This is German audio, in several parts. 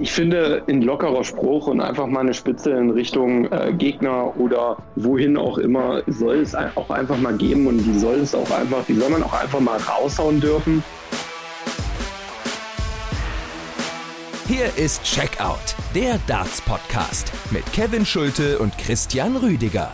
Ich finde, ein lockerer Spruch und einfach mal eine Spitze in Richtung äh, Gegner oder wohin auch immer soll es auch einfach mal geben und die soll es auch einfach, die soll man auch einfach mal raushauen dürfen. Hier ist Checkout, der Darts Podcast mit Kevin Schulte und Christian Rüdiger.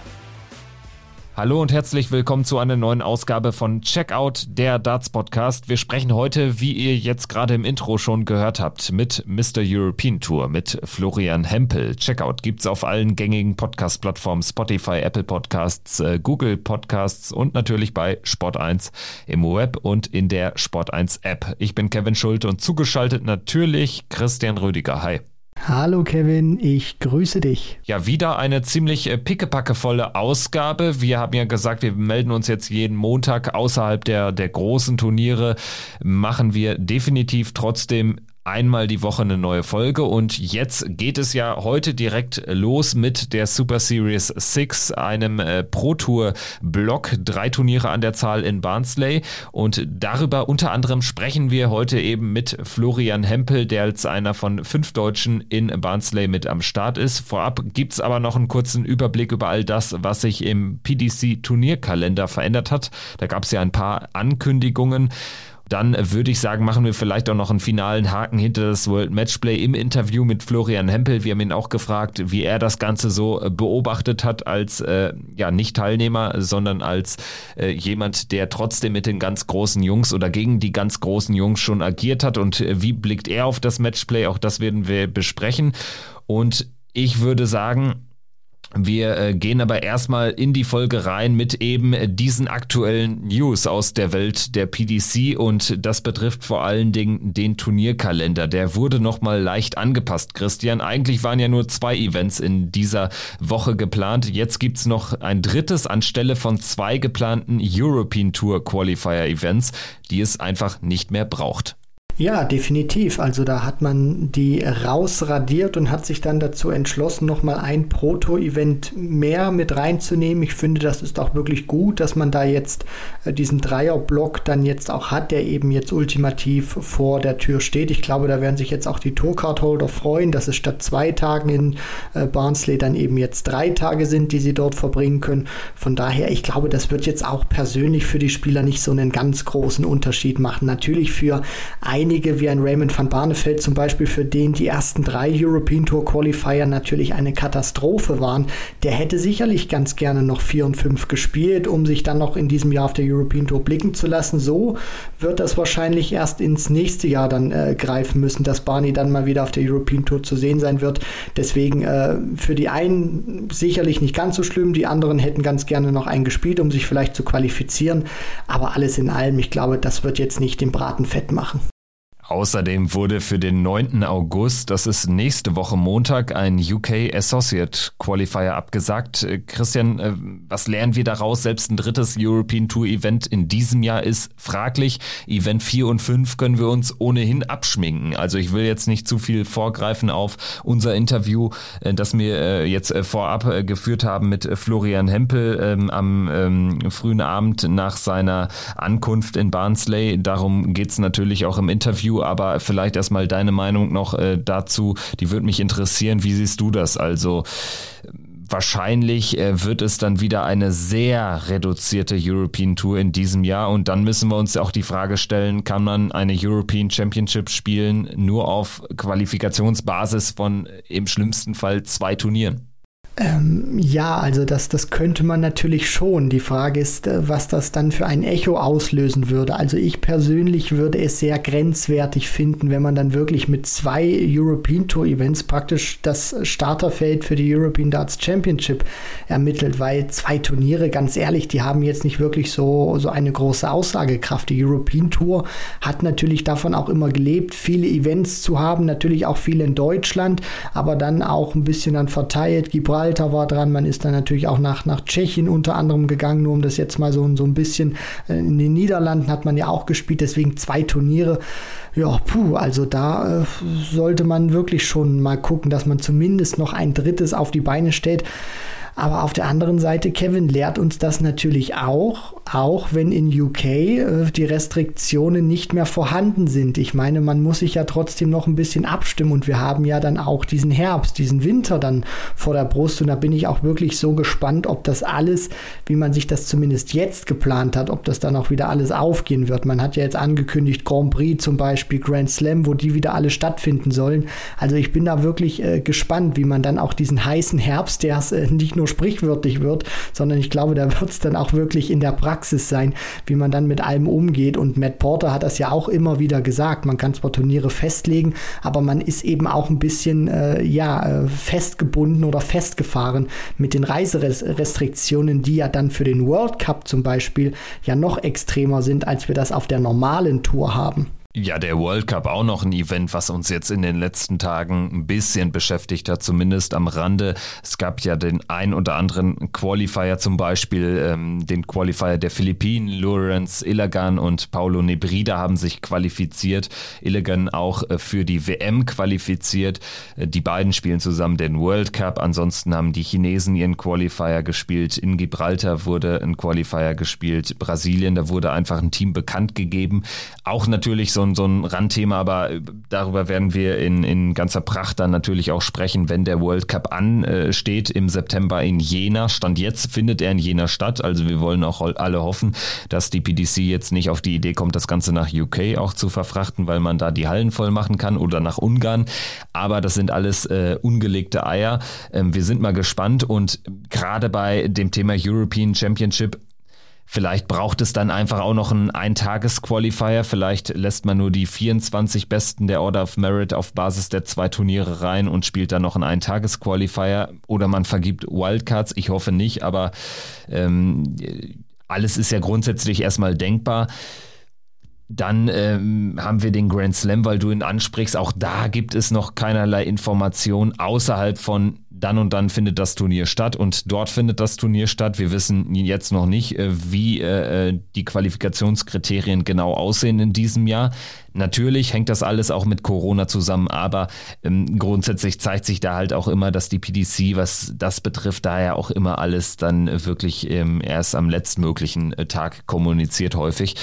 Hallo und herzlich willkommen zu einer neuen Ausgabe von Checkout, der Darts Podcast. Wir sprechen heute, wie ihr jetzt gerade im Intro schon gehört habt, mit Mr. European Tour, mit Florian Hempel. Checkout gibt's auf allen gängigen Podcast-Plattformen, Spotify, Apple Podcasts, äh, Google Podcasts und natürlich bei Sport1 im Web und in der Sport1 App. Ich bin Kevin Schulte und zugeschaltet natürlich Christian Rüdiger. Hi. Hallo Kevin, ich grüße dich. Ja, wieder eine ziemlich äh, pickepackevolle Ausgabe. Wir haben ja gesagt, wir melden uns jetzt jeden Montag außerhalb der, der großen Turniere. Machen wir definitiv trotzdem einmal die Woche eine neue Folge und jetzt geht es ja heute direkt los mit der Super Series 6, einem äh, Pro Tour Block, drei Turniere an der Zahl in Barnsley und darüber unter anderem sprechen wir heute eben mit Florian Hempel, der als einer von fünf Deutschen in Barnsley mit am Start ist. Vorab gibt's aber noch einen kurzen Überblick über all das, was sich im PDC Turnierkalender verändert hat. Da gab's ja ein paar Ankündigungen dann würde ich sagen, machen wir vielleicht auch noch einen finalen Haken hinter das World Matchplay im Interview mit Florian Hempel. Wir haben ihn auch gefragt, wie er das Ganze so äh, beobachtet hat als äh, ja nicht Teilnehmer, sondern als äh, jemand, der trotzdem mit den ganz großen Jungs oder gegen die ganz großen Jungs schon agiert hat und äh, wie blickt er auf das Matchplay? Auch das werden wir besprechen. Und ich würde sagen, wir äh, gehen aber erstmal in die Folge rein mit eben äh, diesen aktuellen News aus der Welt der PDC und das betrifft vor allen Dingen den Turnierkalender. Der wurde nochmal leicht angepasst, Christian. Eigentlich waren ja nur zwei Events in dieser Woche geplant. Jetzt gibt's noch ein drittes anstelle von zwei geplanten European Tour Qualifier Events, die es einfach nicht mehr braucht. Ja, definitiv. Also da hat man die rausradiert und hat sich dann dazu entschlossen, nochmal ein Proto-Event mehr mit reinzunehmen. Ich finde, das ist auch wirklich gut, dass man da jetzt äh, diesen Dreierblock dann jetzt auch hat, der eben jetzt ultimativ vor der Tür steht. Ich glaube, da werden sich jetzt auch die Tourcard-Holder freuen, dass es statt zwei Tagen in äh, Barnsley dann eben jetzt drei Tage sind, die sie dort verbringen können. Von daher, ich glaube, das wird jetzt auch persönlich für die Spieler nicht so einen ganz großen Unterschied machen. Natürlich für ein einige wie ein Raymond van Barneveld zum Beispiel, für den die ersten drei European Tour Qualifier natürlich eine Katastrophe waren, der hätte sicherlich ganz gerne noch vier und fünf gespielt, um sich dann noch in diesem Jahr auf der European Tour blicken zu lassen. So wird das wahrscheinlich erst ins nächste Jahr dann äh, greifen müssen, dass Barney dann mal wieder auf der European Tour zu sehen sein wird. Deswegen äh, für die einen sicherlich nicht ganz so schlimm, die anderen hätten ganz gerne noch einen gespielt, um sich vielleicht zu qualifizieren. Aber alles in allem, ich glaube, das wird jetzt nicht den Braten fett machen. Außerdem wurde für den 9. August, das ist nächste Woche Montag, ein UK Associate Qualifier abgesagt. Äh, Christian, äh, was lernen wir daraus? Selbst ein drittes European Tour Event in diesem Jahr ist fraglich. Event 4 und 5 können wir uns ohnehin abschminken. Also ich will jetzt nicht zu viel vorgreifen auf unser Interview, äh, das wir jetzt vorab geführt haben mit Florian Hempel ähm, am ähm, frühen Abend nach seiner Ankunft in Barnsley. Darum geht's natürlich auch im Interview aber vielleicht erstmal deine Meinung noch äh, dazu. Die würde mich interessieren. Wie siehst du das? Also wahrscheinlich äh, wird es dann wieder eine sehr reduzierte European Tour in diesem Jahr und dann müssen wir uns auch die Frage stellen, kann man eine European Championship spielen nur auf Qualifikationsbasis von im schlimmsten Fall zwei Turnieren? Ähm, ja, also das, das könnte man natürlich schon. Die Frage ist, äh, was das dann für ein Echo auslösen würde. Also ich persönlich würde es sehr grenzwertig finden, wenn man dann wirklich mit zwei European Tour Events praktisch das Starterfeld für die European Darts Championship ermittelt, weil zwei Turniere, ganz ehrlich, die haben jetzt nicht wirklich so, so eine große Aussagekraft. Die European Tour hat natürlich davon auch immer gelebt, viele Events zu haben, natürlich auch viele in Deutschland, aber dann auch ein bisschen dann verteilt. Gibraltar Gibraltar war dran. Man ist dann natürlich auch nach, nach Tschechien unter anderem gegangen, nur um das jetzt mal so, so ein bisschen. Äh, in den Niederlanden hat man ja auch gespielt, deswegen zwei Turniere. Ja, puh, also da äh, sollte man wirklich schon mal gucken, dass man zumindest noch ein drittes auf die Beine stellt. Aber auf der anderen Seite, Kevin lehrt uns das natürlich auch auch wenn in UK äh, die Restriktionen nicht mehr vorhanden sind. Ich meine, man muss sich ja trotzdem noch ein bisschen abstimmen und wir haben ja dann auch diesen Herbst, diesen Winter dann vor der Brust und da bin ich auch wirklich so gespannt, ob das alles, wie man sich das zumindest jetzt geplant hat, ob das dann auch wieder alles aufgehen wird. Man hat ja jetzt angekündigt, Grand Prix zum Beispiel, Grand Slam, wo die wieder alle stattfinden sollen. Also ich bin da wirklich äh, gespannt, wie man dann auch diesen heißen Herbst, der äh, nicht nur sprichwörtlich wird, sondern ich glaube, da wird es dann auch wirklich in der Praxis sein, wie man dann mit allem umgeht. Und Matt Porter hat das ja auch immer wieder gesagt. Man kann zwar Turniere festlegen, aber man ist eben auch ein bisschen äh, ja, äh, festgebunden oder festgefahren mit den Reiserestriktionen, die ja dann für den World Cup zum Beispiel ja noch extremer sind, als wir das auf der normalen Tour haben. Ja, der World Cup auch noch ein Event, was uns jetzt in den letzten Tagen ein bisschen beschäftigt hat, zumindest am Rande. Es gab ja den ein oder anderen Qualifier, zum Beispiel ähm, den Qualifier der Philippinen. Lawrence Illigan und Paulo Nebrida haben sich qualifiziert. Illigan auch äh, für die WM qualifiziert. Äh, die beiden spielen zusammen den World Cup. Ansonsten haben die Chinesen ihren Qualifier gespielt. In Gibraltar wurde ein Qualifier gespielt. Brasilien, da wurde einfach ein Team bekannt gegeben. Auch natürlich so ein, so ein Randthema, aber darüber werden wir in, in ganzer Pracht dann natürlich auch sprechen, wenn der World Cup ansteht im September in Jena. Stand jetzt findet er in Jena statt. Also wir wollen auch alle hoffen, dass die PDC jetzt nicht auf die Idee kommt, das Ganze nach UK auch zu verfrachten, weil man da die Hallen voll machen kann oder nach Ungarn. Aber das sind alles äh, ungelegte Eier. Ähm, wir sind mal gespannt und gerade bei dem Thema European Championship Vielleicht braucht es dann einfach auch noch einen Eintages-Qualifier. Vielleicht lässt man nur die 24 Besten der Order of Merit auf Basis der zwei Turniere rein und spielt dann noch einen Eintages-Qualifier. Oder man vergibt Wildcards. Ich hoffe nicht, aber ähm, alles ist ja grundsätzlich erstmal denkbar. Dann ähm, haben wir den Grand Slam, weil du ihn ansprichst. Auch da gibt es noch keinerlei Information außerhalb von dann und dann findet das Turnier statt und dort findet das Turnier statt. Wir wissen jetzt noch nicht, äh, wie äh, äh, die Qualifikationskriterien genau aussehen in diesem Jahr. Natürlich hängt das alles auch mit Corona zusammen, aber ähm, grundsätzlich zeigt sich da halt auch immer, dass die PDC, was das betrifft, daher auch immer alles dann wirklich ähm, erst am letztmöglichen Tag kommuniziert häufig.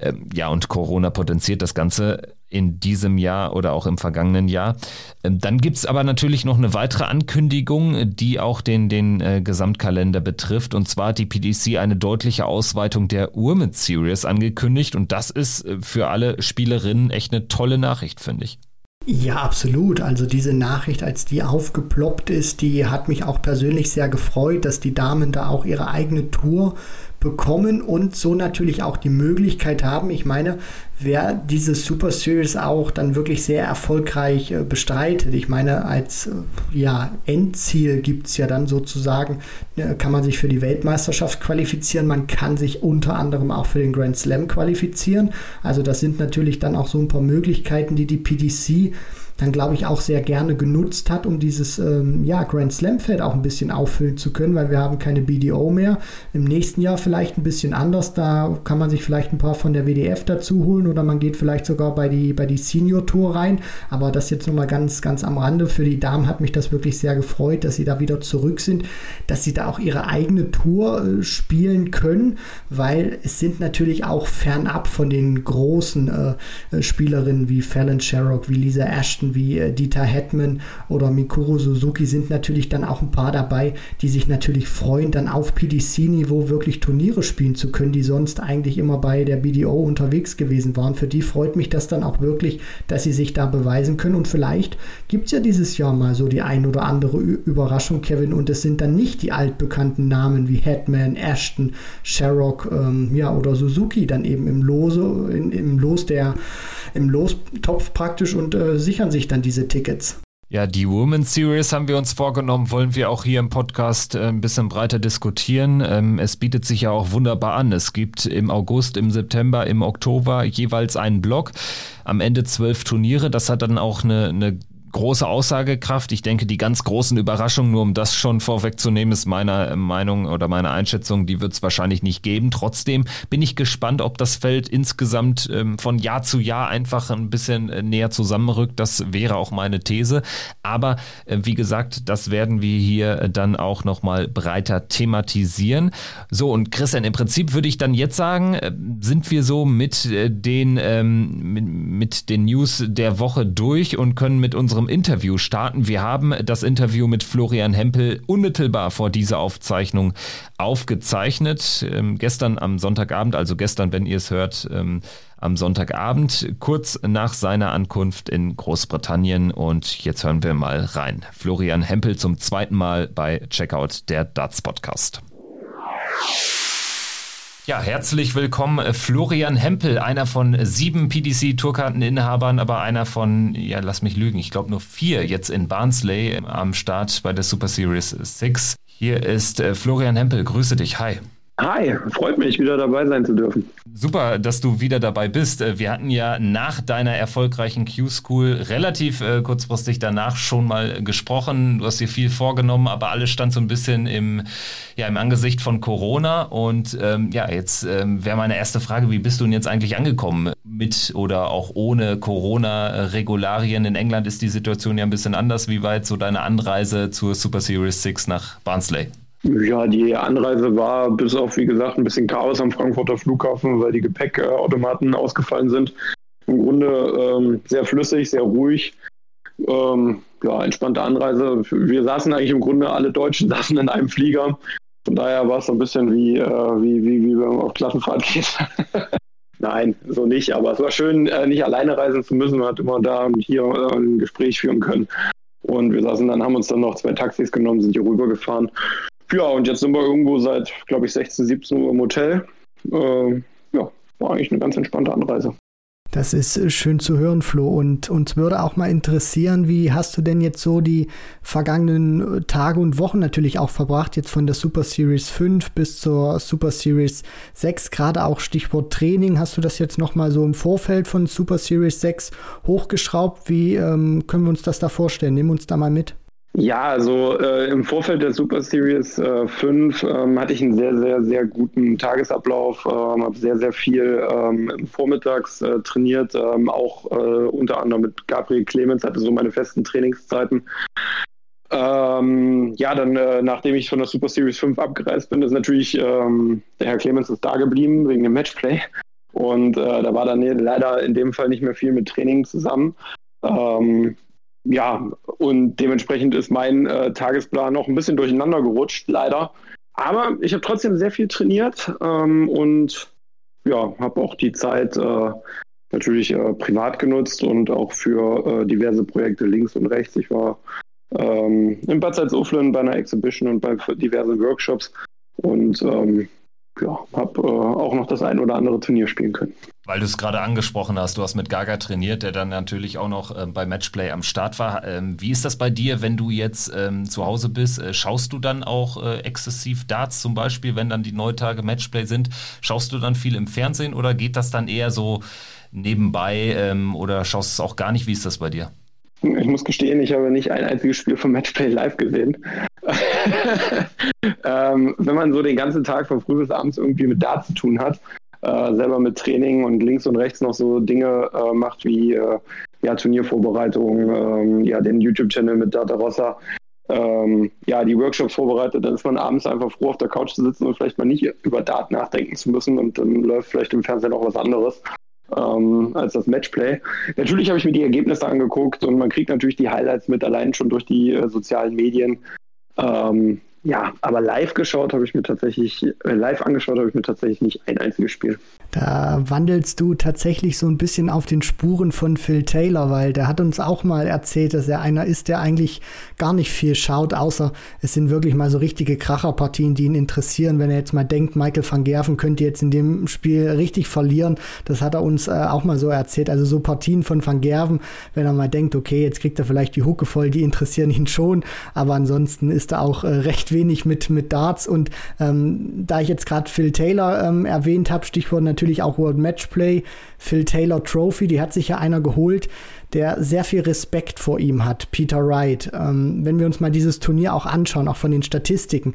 Ähm, ja, und Corona potenziert das Ganze in diesem Jahr oder auch im vergangenen Jahr. Ähm, dann gibt's aber natürlich noch eine weitere Ankündigung, die auch den, den äh, Gesamtkalender betrifft. Und zwar hat die PDC eine deutliche Ausweitung der Women's Series angekündigt. Und das ist äh, für alle Spielerinnen echt eine tolle Nachricht, finde ich. Ja, absolut. Also diese Nachricht, als die aufgeploppt ist, die hat mich auch persönlich sehr gefreut, dass die Damen da auch ihre eigene Tour bekommen und so natürlich auch die Möglichkeit haben. Ich meine, wer diese Super Series auch dann wirklich sehr erfolgreich äh, bestreitet. Ich meine, als äh, ja, Endziel gibt es ja dann sozusagen, äh, kann man sich für die Weltmeisterschaft qualifizieren, man kann sich unter anderem auch für den Grand Slam qualifizieren. Also das sind natürlich dann auch so ein paar Möglichkeiten, die die PDC dann glaube ich auch sehr gerne genutzt hat, um dieses ähm, ja, Grand Slam-Feld auch ein bisschen auffüllen zu können, weil wir haben keine BDO mehr. Im nächsten Jahr vielleicht ein bisschen anders, da kann man sich vielleicht ein paar von der WDF dazu holen oder man geht vielleicht sogar bei die, bei die Senior Tour rein. Aber das jetzt nochmal ganz, ganz am Rande. Für die Damen hat mich das wirklich sehr gefreut, dass sie da wieder zurück sind, dass sie da auch ihre eigene Tour äh, spielen können, weil es sind natürlich auch fernab von den großen äh, äh Spielerinnen wie Fallon Sherrock, wie Lisa Ashton, wie äh, Dieter Hetman oder Mikuru Suzuki sind natürlich dann auch ein paar dabei, die sich natürlich freuen, dann auf PDC-Niveau wirklich Turniere spielen zu können, die sonst eigentlich immer bei der BDO unterwegs gewesen waren. Für die freut mich das dann auch wirklich, dass sie sich da beweisen können. Und vielleicht gibt es ja dieses Jahr mal so die ein oder andere Überraschung, Kevin. Und es sind dann nicht die altbekannten Namen wie Hetman, Ashton, Sherrock ähm, ja, oder Suzuki dann eben im Lose, in, im Los der, im Lostopf praktisch und äh, sichern sich dann diese Tickets? Ja, die Women's Series haben wir uns vorgenommen, wollen wir auch hier im Podcast äh, ein bisschen breiter diskutieren. Ähm, es bietet sich ja auch wunderbar an. Es gibt im August, im September, im Oktober jeweils einen Block. Am Ende zwölf Turniere. Das hat dann auch eine, eine große Aussagekraft. Ich denke, die ganz großen Überraschungen, nur um das schon vorwegzunehmen, ist meiner Meinung oder meiner Einschätzung, die wird es wahrscheinlich nicht geben. Trotzdem bin ich gespannt, ob das Feld insgesamt ähm, von Jahr zu Jahr einfach ein bisschen äh, näher zusammenrückt. Das wäre auch meine These. Aber äh, wie gesagt, das werden wir hier dann auch nochmal breiter thematisieren. So, und Christian, im Prinzip würde ich dann jetzt sagen, äh, sind wir so mit den, ähm, mit, mit den News der Woche durch und können mit unserem Interview starten. Wir haben das Interview mit Florian Hempel unmittelbar vor dieser Aufzeichnung aufgezeichnet. Ähm, gestern am Sonntagabend, also gestern, wenn ihr es hört, ähm, am Sonntagabend, kurz nach seiner Ankunft in Großbritannien. Und jetzt hören wir mal rein. Florian Hempel zum zweiten Mal bei Checkout der Darts Podcast. Ja, herzlich willkommen, äh, Florian Hempel, einer von sieben PDC-Tourkarteninhabern, aber einer von, ja, lass mich lügen, ich glaube nur vier jetzt in Barnsley äh, am Start bei der Super Series 6. Hier ist äh, Florian Hempel, grüße dich, hi. Hi, freut mich, wieder dabei sein zu dürfen. Super, dass du wieder dabei bist. Äh, wir hatten ja nach deiner erfolgreichen Q-School relativ äh, kurzfristig danach schon mal gesprochen. Du hast dir viel vorgenommen, aber alles stand so ein bisschen im, ja, im Angesicht von Corona. Und ähm, ja, jetzt ähm, wäre meine erste Frage, wie bist du denn jetzt eigentlich angekommen? Mit oder auch ohne Corona-Regularien in England ist die Situation ja ein bisschen anders. Wie weit so deine Anreise zur Super Series 6 nach Barnsley? Ja, die Anreise war bis auf, wie gesagt, ein bisschen Chaos am Frankfurter Flughafen, weil die Gepäckautomaten ausgefallen sind. Im Grunde ähm, sehr flüssig, sehr ruhig. Ähm, ja, entspannte Anreise. Wir saßen eigentlich im Grunde, alle Deutschen saßen in einem Flieger. Von daher war es so ein bisschen wie, äh, wie, wie, wie wenn man auf Klassenfahrt geht. Nein, so nicht. Aber es war schön, äh, nicht alleine reisen zu müssen. Man hat immer da und hier äh, ein Gespräch führen können. Und wir saßen dann, haben uns dann noch zwei Taxis genommen, sind hier rübergefahren. Ja, und jetzt sind wir irgendwo seit, glaube ich, 16, 17 Uhr im Hotel. Äh, ja, war eigentlich eine ganz entspannte Anreise. Das ist äh, schön zu hören, Flo. Und uns würde auch mal interessieren, wie hast du denn jetzt so die vergangenen äh, Tage und Wochen natürlich auch verbracht, jetzt von der Super Series 5 bis zur Super Series 6, gerade auch Stichwort Training. Hast du das jetzt nochmal so im Vorfeld von Super Series 6 hochgeschraubt? Wie ähm, können wir uns das da vorstellen? Nimm uns da mal mit. Ja, also äh, im Vorfeld der Super Series äh, 5 ähm, hatte ich einen sehr, sehr, sehr guten Tagesablauf, ähm, habe sehr, sehr viel ähm, vormittags äh, trainiert, ähm, auch äh, unter anderem mit Gabriel Clemens, hatte so meine festen Trainingszeiten. Ähm, ja, dann, äh, nachdem ich von der Super Series 5 abgereist bin, ist natürlich, ähm, der Herr Clemens ist da geblieben wegen dem Matchplay. Und äh, da war dann leider in dem Fall nicht mehr viel mit Training zusammen. Ähm, ja, und dementsprechend ist mein äh, Tagesplan noch ein bisschen durcheinander gerutscht, leider. Aber ich habe trotzdem sehr viel trainiert ähm, und ja, habe auch die Zeit äh, natürlich äh, privat genutzt und auch für äh, diverse Projekte links und rechts. Ich war ähm, in Bad Salzuflen bei einer Exhibition und bei diversen Workshops und ähm, ja, habe äh, auch noch das ein oder andere Turnier spielen können. Weil du es gerade angesprochen hast, du hast mit Gaga trainiert, der dann natürlich auch noch äh, bei Matchplay am Start war. Ähm, wie ist das bei dir, wenn du jetzt ähm, zu Hause bist? Äh, schaust du dann auch äh, exzessiv Darts zum Beispiel, wenn dann die Neutage Matchplay sind? Schaust du dann viel im Fernsehen oder geht das dann eher so nebenbei ähm, oder schaust du es auch gar nicht? Wie ist das bei dir? Ich muss gestehen, ich habe nicht ein einziges Spiel von Matchplay live gesehen. ähm, wenn man so den ganzen Tag von früh bis abends irgendwie mit Darts zu tun hat, äh, selber mit Training und links und rechts noch so Dinge äh, macht wie äh, ja, Turniervorbereitung, ähm, ja, den YouTube-Channel mit Data Rossa, ähm, ja, die Workshops vorbereitet, dann ist man abends einfach froh, auf der Couch zu sitzen und vielleicht mal nicht über Daten nachdenken zu müssen und dann läuft vielleicht im Fernsehen auch was anderes. Ähm, als das Matchplay. Natürlich habe ich mir die Ergebnisse angeguckt und man kriegt natürlich die Highlights mit, allein schon durch die äh, sozialen Medien. Ähm, ja, aber live geschaut habe ich mir tatsächlich, äh, live angeschaut habe ich mir tatsächlich nicht ein einziges Spiel. Da wandelst du tatsächlich so ein bisschen auf den Spuren von Phil Taylor, weil der hat uns auch mal erzählt, dass er einer ist, der eigentlich gar nicht viel schaut, außer es sind wirklich mal so richtige Kracherpartien, die ihn interessieren. Wenn er jetzt mal denkt, Michael van Gerven könnte jetzt in dem Spiel richtig verlieren, das hat er uns äh, auch mal so erzählt. Also so Partien von van Gerven, wenn er mal denkt, okay, jetzt kriegt er vielleicht die Hucke voll, die interessieren ihn schon, aber ansonsten ist er auch äh, recht wenig mit, mit Darts. Und ähm, da ich jetzt gerade Phil Taylor ähm, erwähnt habe, Stichwort natürlich auch World Matchplay, Phil Taylor Trophy, die hat sich ja einer geholt, der sehr viel Respekt vor ihm hat, Peter Wright. Ähm, wenn wir uns mal dieses Turnier auch anschauen, auch von den Statistiken,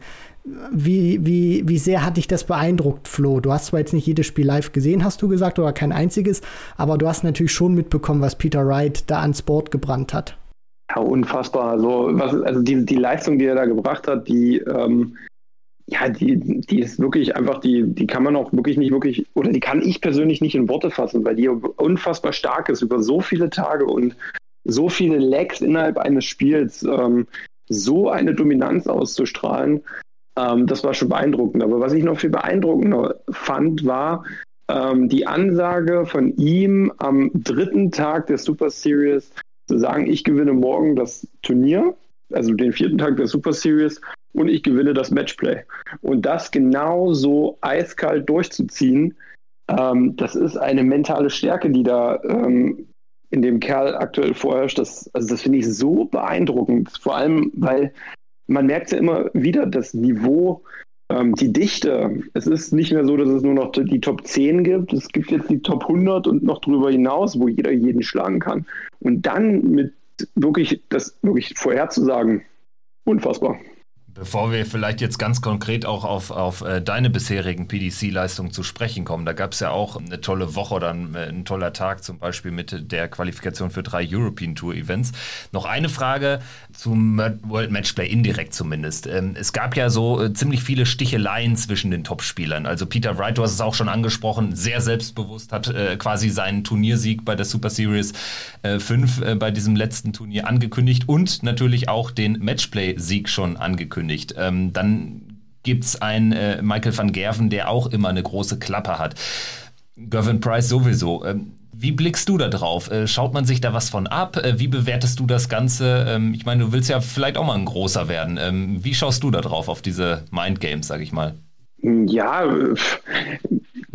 wie, wie, wie sehr hat dich das beeindruckt, Flo? Du hast zwar jetzt nicht jedes Spiel live gesehen, hast du gesagt, oder kein einziges, aber du hast natürlich schon mitbekommen, was Peter Wright da ans Board gebrannt hat. Ja, unfassbar. Also, was, also die, die Leistung, die er da gebracht hat, die, ähm, ja, die, die ist wirklich einfach, die, die kann man auch wirklich nicht wirklich, oder die kann ich persönlich nicht in Worte fassen, weil die unfassbar stark ist über so viele Tage und so viele Lags innerhalb eines Spiels, ähm, so eine Dominanz auszustrahlen. Ähm, das war schon beeindruckend. Aber was ich noch viel beeindruckender fand, war ähm, die Ansage von ihm am dritten Tag der Super Series zu sagen, ich gewinne morgen das Turnier, also den vierten Tag der Super Series und ich gewinne das Matchplay. Und das genau so eiskalt durchzuziehen, ähm, das ist eine mentale Stärke, die da ähm, in dem Kerl aktuell vorherrscht. Das, also das finde ich so beeindruckend. Vor allem, weil man merkt ja immer wieder das Niveau, ähm, die Dichte. Es ist nicht mehr so, dass es nur noch die Top 10 gibt. Es gibt jetzt die Top 100 und noch darüber hinaus, wo jeder jeden schlagen kann. Und dann mit wirklich das wirklich vorherzusagen, unfassbar. Bevor wir vielleicht jetzt ganz konkret auch auf, auf äh, deine bisherigen PDC-Leistungen zu sprechen kommen, da gab es ja auch eine tolle Woche oder ein, äh, ein, toller Tag zum Beispiel mit der Qualifikation für drei European Tour Events. Noch eine Frage zum World Matchplay, indirekt zumindest. Ähm, es gab ja so äh, ziemlich viele Sticheleien zwischen den Topspielern. Also Peter Wright, du hast es auch schon angesprochen, sehr selbstbewusst, hat quasi seinen Turniersieg bei der Super Series 5 äh, bei diesem letzten Turnier angekündigt und natürlich auch den Matchplay-Sieg schon angekündigt angekündigt. Ähm, dann gibt es einen äh, Michael van Gerven, der auch immer eine große Klappe hat. Gavin Price sowieso. Ähm, wie blickst du da drauf? Äh, schaut man sich da was von ab? Äh, wie bewertest du das Ganze? Ähm, ich meine, du willst ja vielleicht auch mal ein großer werden. Ähm, wie schaust du da drauf auf diese Mindgames, sag ich mal? Ja,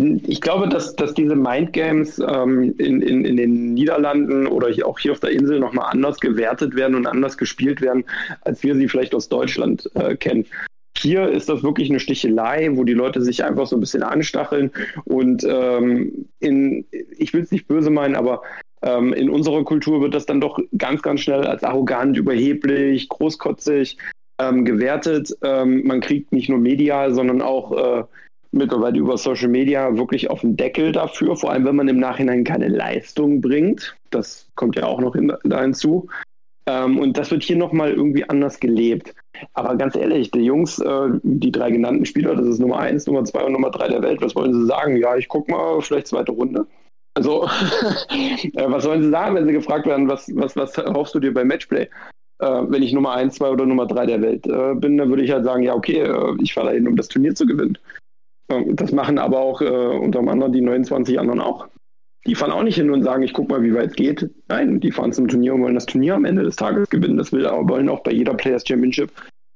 ich glaube, dass, dass diese Mindgames ähm, in, in, in den Niederlanden oder auch hier auf der Insel nochmal anders gewertet werden und anders gespielt werden, als wir sie vielleicht aus Deutschland äh, kennen. Hier ist das wirklich eine Stichelei, wo die Leute sich einfach so ein bisschen anstacheln und ähm, in, ich will es nicht böse meinen, aber ähm, in unserer Kultur wird das dann doch ganz, ganz schnell als arrogant, überheblich, großkotzig ähm, gewertet. Ähm, man kriegt nicht nur medial, sondern auch äh, mittlerweile über Social Media wirklich auf den Deckel dafür, vor allem wenn man im Nachhinein keine Leistung bringt. Das kommt ja auch noch in, da hinzu. Ähm, und das wird hier nochmal irgendwie anders gelebt. Aber ganz ehrlich, die Jungs, äh, die drei genannten Spieler, das ist Nummer eins, Nummer zwei und Nummer drei der Welt, was wollen sie sagen? Ja, ich guck mal, vielleicht zweite Runde. Also, äh, was sollen sie sagen, wenn sie gefragt werden, was, was, was hoffst du dir beim Matchplay? Äh, wenn ich Nummer eins, zwei oder Nummer drei der Welt äh, bin, dann würde ich halt sagen, ja, okay, äh, ich fahre dahin, um das Turnier zu gewinnen. Das machen aber auch äh, unter anderem die 29 anderen auch. Die fahren auch nicht hin und sagen, ich guck mal, wie weit es geht. Nein, die fahren zum Turnier und wollen das Turnier am Ende des Tages gewinnen. Das will, wollen auch bei jeder Players Championship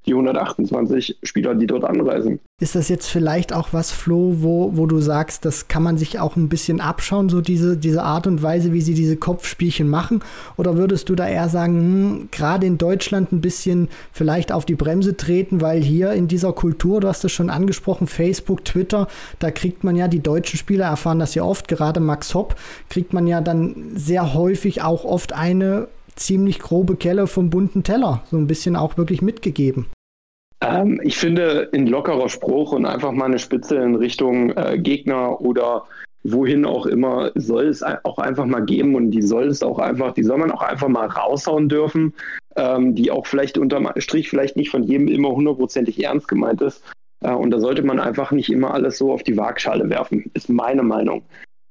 die 128 Spieler, die dort anreisen. Ist das jetzt vielleicht auch was, Flo, wo, wo du sagst, das kann man sich auch ein bisschen abschauen, so diese, diese Art und Weise, wie sie diese Kopfspielchen machen? Oder würdest du da eher sagen, hm, gerade in Deutschland ein bisschen vielleicht auf die Bremse treten, weil hier in dieser Kultur, du hast es schon angesprochen, Facebook, Twitter, da kriegt man ja, die deutschen Spieler erfahren das ja oft, gerade Max Hopp, kriegt man ja dann sehr häufig auch oft eine ziemlich grobe Kelle vom bunten Teller, so ein bisschen auch wirklich mitgegeben. Ähm, ich finde, ein lockerer Spruch und einfach mal eine Spitze in Richtung äh, Gegner oder wohin auch immer, soll es auch einfach mal geben und die soll es auch einfach, die soll man auch einfach mal raushauen dürfen, ähm, die auch vielleicht unterm Strich vielleicht nicht von jedem immer hundertprozentig ernst gemeint ist. Äh, und da sollte man einfach nicht immer alles so auf die Waagschale werfen, ist meine Meinung.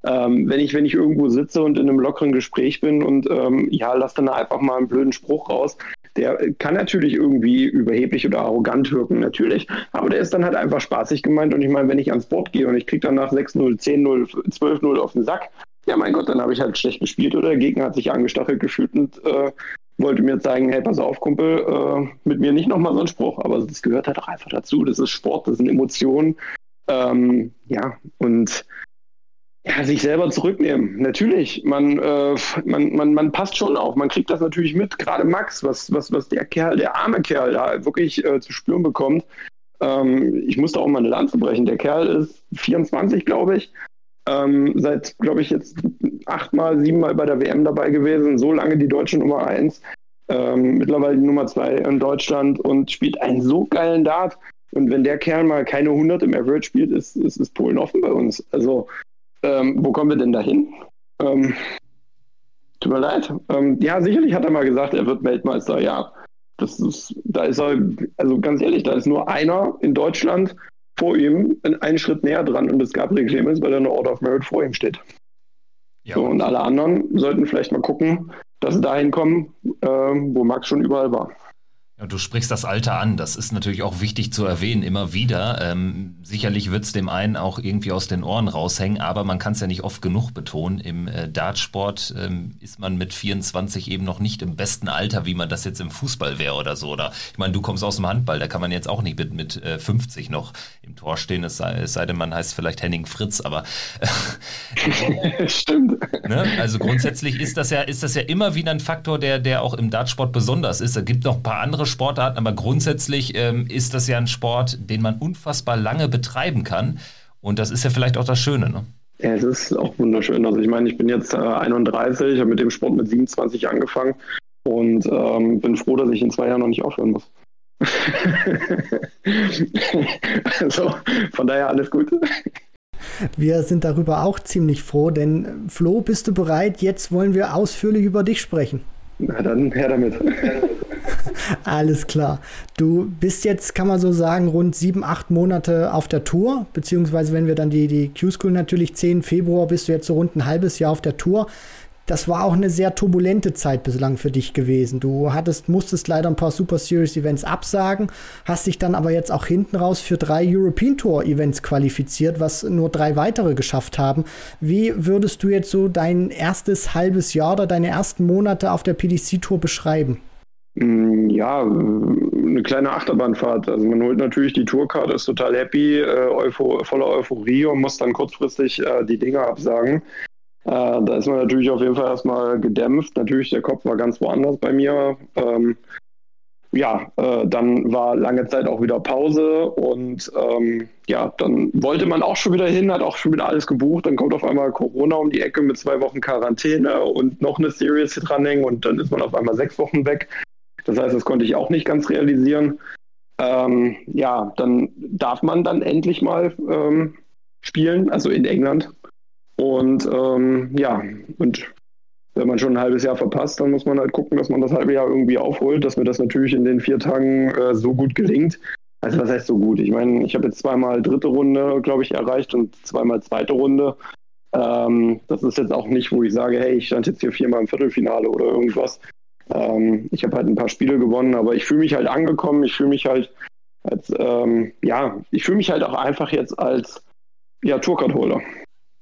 Ähm, wenn ich, wenn ich irgendwo sitze und in einem lockeren Gespräch bin und ähm, ja, lass dann einfach mal einen blöden Spruch raus, der kann natürlich irgendwie überheblich oder arrogant wirken, natürlich. Aber der ist dann halt einfach spaßig gemeint. Und ich meine, wenn ich ans Board gehe und ich kriege dann nach 6-0, 10-0, 12-0 auf den Sack, ja, mein Gott, dann habe ich halt schlecht gespielt oder der Gegner hat sich angestachelt gefühlt und äh, wollte mir zeigen, hey, pass auf, Kumpel, äh, mit mir nicht nochmal so ein Spruch. Aber das gehört halt auch einfach dazu. Das ist Sport, das sind Emotionen. Ähm, ja, und Ja, sich selber zurücknehmen. Natürlich, man, äh, man, man, man passt schon auf. Man kriegt das natürlich mit. Gerade Max, was, was, was der Kerl, der arme Kerl da wirklich äh, zu spüren bekommt. Ähm, ich musste auch mal eine Lanze brechen. Der Kerl ist 24, glaube ich. Ähm, seit, glaube ich, jetzt achtmal, siebenmal bei der WM dabei gewesen. So lange die deutsche Nummer eins. Ähm, mittlerweile die Nummer zwei in Deutschland und spielt einen so geilen Dart. Und wenn der Kerl mal keine 100 im Average spielt, ist, ist, ist Polen offen bei uns. Also ähm, wo kommen wir denn da hin? Ähm, tut mir leid. Ähm, ja, sicherlich hat er mal gesagt, er wird Weltmeister, ja. Das ist, da ist er, also ganz ehrlich, da ist nur einer in Deutschland vor ihm einen Schritt näher dran und das ist Gabriel Clemens, weil er eine Order of Merit vor ihm steht. Ja. So, und alle anderen sollten vielleicht mal gucken, dass sie dahin kommen, äh, wo Max schon überall war. Du sprichst das Alter an. Das ist natürlich auch wichtig zu erwähnen, immer wieder. Ähm, sicherlich wird es dem einen auch irgendwie aus den Ohren raushängen, aber man kann es ja nicht oft genug betonen. Im äh, Dartsport ähm, ist man mit 24 eben noch nicht im besten Alter, wie man das jetzt im Fußball wäre oder so. Oder ich meine, du kommst aus dem Handball, da kann man jetzt auch nicht mit, mit äh, 50 noch im Tor stehen, es sei, es sei denn, man heißt vielleicht Henning Fritz, aber äh, stimmt. Ne? Also grundsätzlich ist das ja, ist das ja immer wieder ein Faktor, der, der auch im Dartsport besonders ist. Da gibt noch ein paar andere andere Sportarten, aber grundsätzlich ähm, ist das ja ein Sport, den man unfassbar lange betreiben kann. Und das ist ja vielleicht auch das Schöne. Ne? Ja, es ist auch wunderschön. Also ich meine, ich bin jetzt äh, 31, habe mit dem Sport mit 27 angefangen und ähm, bin froh, dass ich in zwei Jahren noch nicht aufhören muss. also von daher alles gut. Wir sind darüber auch ziemlich froh, denn Flo, bist du bereit? Jetzt wollen wir ausführlich über dich sprechen. Na dann her damit. Alles klar. Du bist jetzt, kann man so sagen, rund sieben, acht Monate auf der Tour, beziehungsweise wenn wir dann die, die Q-School natürlich 10 Februar bist du jetzt so rund ein halbes Jahr auf der Tour das war auch eine sehr turbulente Zeit bislang für dich gewesen. Du hattest, musstest leider ein paar Super Series Events absagen, hast dich dann aber jetzt auch hinten raus für drei European Tour Events qualifiziert, was nur drei weitere geschafft haben. Wie würdest du jetzt so dein erstes halbes Jahr oder deine ersten Monate auf der PDC Tour beschreiben? Mm, ja, eine kleine Achterbahnfahrt. Also man holt natürlich die Tourkarte, ist total happy, äh, Eupho voller Euphorie und muss dann kurzfristig äh, die Dinge absagen. Äh, da ist man natürlich auf jeden Fall erstmal gedämpft. Natürlich, der Kopf war ganz woanders bei mir. Ähm, ja, äh, dann war lange Zeit auch wieder Pause und ähm, ja, dann wollte man auch schon wieder hin, hat auch schon wieder alles gebucht. Dann kommt auf einmal Corona um die Ecke mit zwei Wochen Quarantäne und noch eine Series dranhängen und dann ist man auf einmal sechs Wochen weg. Das heißt, das konnte ich auch nicht ganz realisieren. Ähm, ja, dann darf man dann endlich mal ähm, spielen, also in England. Und ähm, ja, und wenn man schon ein halbes Jahr verpasst, dann muss man halt gucken, dass man das halbe Jahr irgendwie aufholt, dass mir das natürlich in den vier Tagen äh, so gut gelingt. Also was heißt so gut? Ich meine, ich habe jetzt zweimal dritte Runde, glaube ich, erreicht und zweimal zweite Runde. Ähm, das ist jetzt auch nicht, wo ich sage, hey, ich stand jetzt hier viermal im Viertelfinale oder irgendwas. Ähm, ich habe halt ein paar Spiele gewonnen, aber ich fühle mich halt angekommen. Ich fühle mich halt als, ähm, ja, ich fühle mich halt auch einfach jetzt als ja, Tourcard-Holder.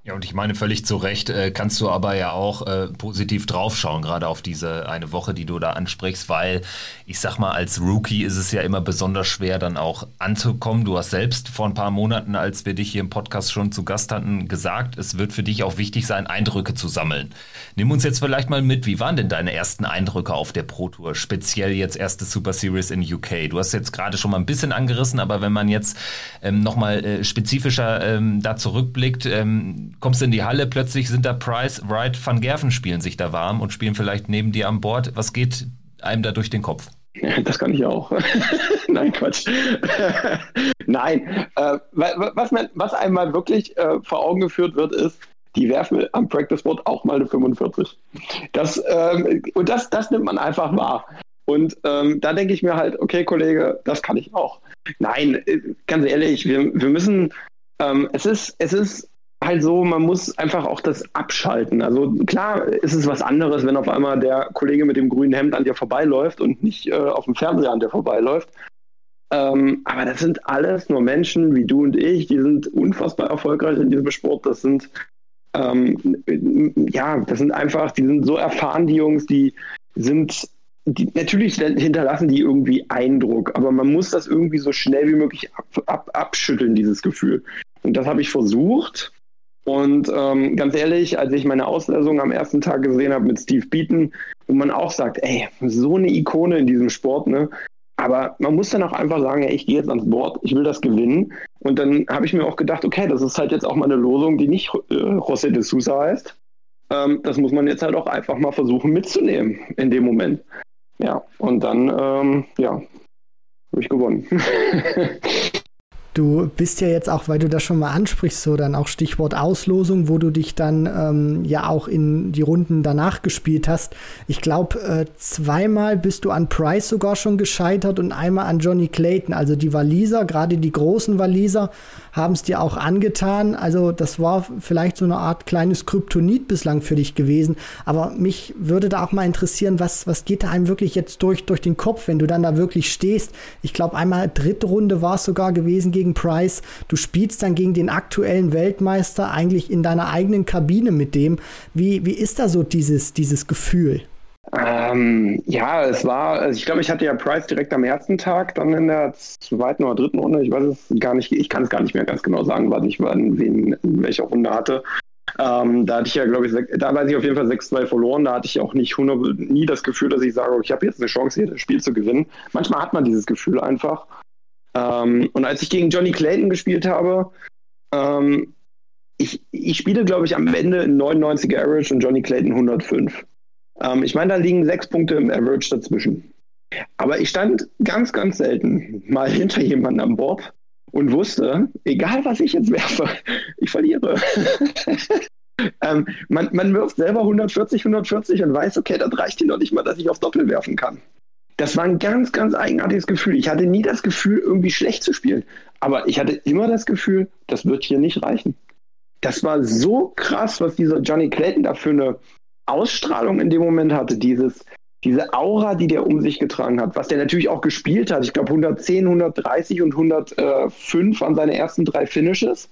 Ja, und ich meine, völlig zu Recht äh, kannst du aber ja auch äh, positiv draufschauen, gerade auf diese eine Woche, die du da ansprichst, weil ich sag mal, als Rookie ist es ja immer besonders schwer, dann auch anzukommen. Du hast selbst vor ein paar Monaten, als wir dich hier im Podcast schon zu Gast hatten, gesagt, es wird für dich auch wichtig sein, Eindrücke zu sammeln. Nimm uns jetzt vielleicht mal mit, wie waren denn deine ersten Eindrücke auf der Pro Tour, speziell jetzt erste Super Series in UK? Du hast jetzt gerade schon mal ein bisschen angerissen, aber wenn man jetzt ähm, nochmal äh, spezifischer ähm, da zurückblickt, ähm, kommst in die Halle, plötzlich sind da Price, Wright, Van Gerven spielen sich da warm und spielen vielleicht neben dir an Bord. Was geht einem da durch den Kopf? Das kann ich auch. Nein, Quatsch. Nein, äh, was, man, was einmal wirklich äh, vor Augen geführt wird, ist, die werfen am Practice Board auch mal eine 45. Das, ähm, und das, das nimmt man einfach wahr. Und ähm, da denke ich mir halt, okay, Kollege, das kann ich auch. Nein, äh, ganz ehrlich, wir, wir müssen, ähm, es, ist, es ist halt so, man muss einfach auch das abschalten. Also klar ist es was anderes, wenn auf einmal der Kollege mit dem grünen Hemd an dir vorbeiläuft und nicht äh, auf dem Fernseher an dir vorbeiläuft. Ähm, aber das sind alles nur Menschen wie du und ich, die sind unfassbar erfolgreich in diesem Sport. Das sind ähm, ja, das sind einfach, die sind so erfahren, die Jungs, die sind die, natürlich hinterlassen die irgendwie Eindruck, aber man muss das irgendwie so schnell wie möglich ab, ab, abschütteln, dieses Gefühl. Und das habe ich versucht. Und ähm, ganz ehrlich, als ich meine Auslesung am ersten Tag gesehen habe mit Steve Beaton, wo man auch sagt, ey, so eine Ikone in diesem Sport, ne? Aber man muss dann auch einfach sagen, ey, ich gehe jetzt ans Board, ich will das gewinnen. Und dann habe ich mir auch gedacht, okay, das ist halt jetzt auch mal eine Losung, die nicht äh, José de Sousa heißt. Ähm, das muss man jetzt halt auch einfach mal versuchen mitzunehmen in dem Moment. Ja, und dann, ähm, ja, habe ich gewonnen. Du bist ja jetzt auch, weil du das schon mal ansprichst, so dann auch Stichwort Auslosung, wo du dich dann ähm, ja auch in die Runden danach gespielt hast. Ich glaube, äh, zweimal bist du an Price sogar schon gescheitert und einmal an Johnny Clayton. Also die Waliser, gerade die großen Waliser, haben es dir auch angetan. Also das war vielleicht so eine Art kleines Kryptonit bislang für dich gewesen. Aber mich würde da auch mal interessieren, was, was geht da einem wirklich jetzt durch, durch den Kopf, wenn du dann da wirklich stehst. Ich glaube, einmal dritte Runde war es sogar gewesen gegen Price. Du spielst dann gegen den aktuellen Weltmeister eigentlich in deiner eigenen Kabine mit dem. Wie, wie ist da so dieses, dieses Gefühl? Ähm, ja, es war, also ich glaube, ich hatte ja Price direkt am ersten Tag, dann in der zweiten oder dritten Runde, ich weiß es gar nicht, ich kann es gar nicht mehr ganz genau sagen, wann ich wann, wen, in welcher Runde hatte. Ähm, da hatte ich ja, glaube ich, da weiß ich auf jeden Fall 6-2 verloren. Da hatte ich auch nicht 100, nie das Gefühl, dass ich sage, ich habe jetzt eine Chance, hier das Spiel zu gewinnen. Manchmal hat man dieses Gefühl einfach. Ähm, und als ich gegen Johnny Clayton gespielt habe, ähm, ich, ich spiele, glaube ich, am Ende 99er Average und Johnny Clayton 105. Ähm, ich meine, da liegen sechs Punkte im Average dazwischen. Aber ich stand ganz, ganz selten mal hinter jemandem am Board und wusste, egal was ich jetzt werfe, ich verliere. ähm, man, man wirft selber 140, 140 und weiß, okay, das reicht hier noch nicht mal, dass ich auf Doppel werfen kann. Das war ein ganz, ganz eigenartiges Gefühl. Ich hatte nie das Gefühl, irgendwie schlecht zu spielen. Aber ich hatte immer das Gefühl, das wird hier nicht reichen. Das war so krass, was dieser Johnny Clayton da für eine Ausstrahlung in dem Moment hatte, dieses, diese Aura, die der um sich getragen hat, was der natürlich auch gespielt hat. Ich glaube 110, 130 und 105 waren seine ersten drei Finishes.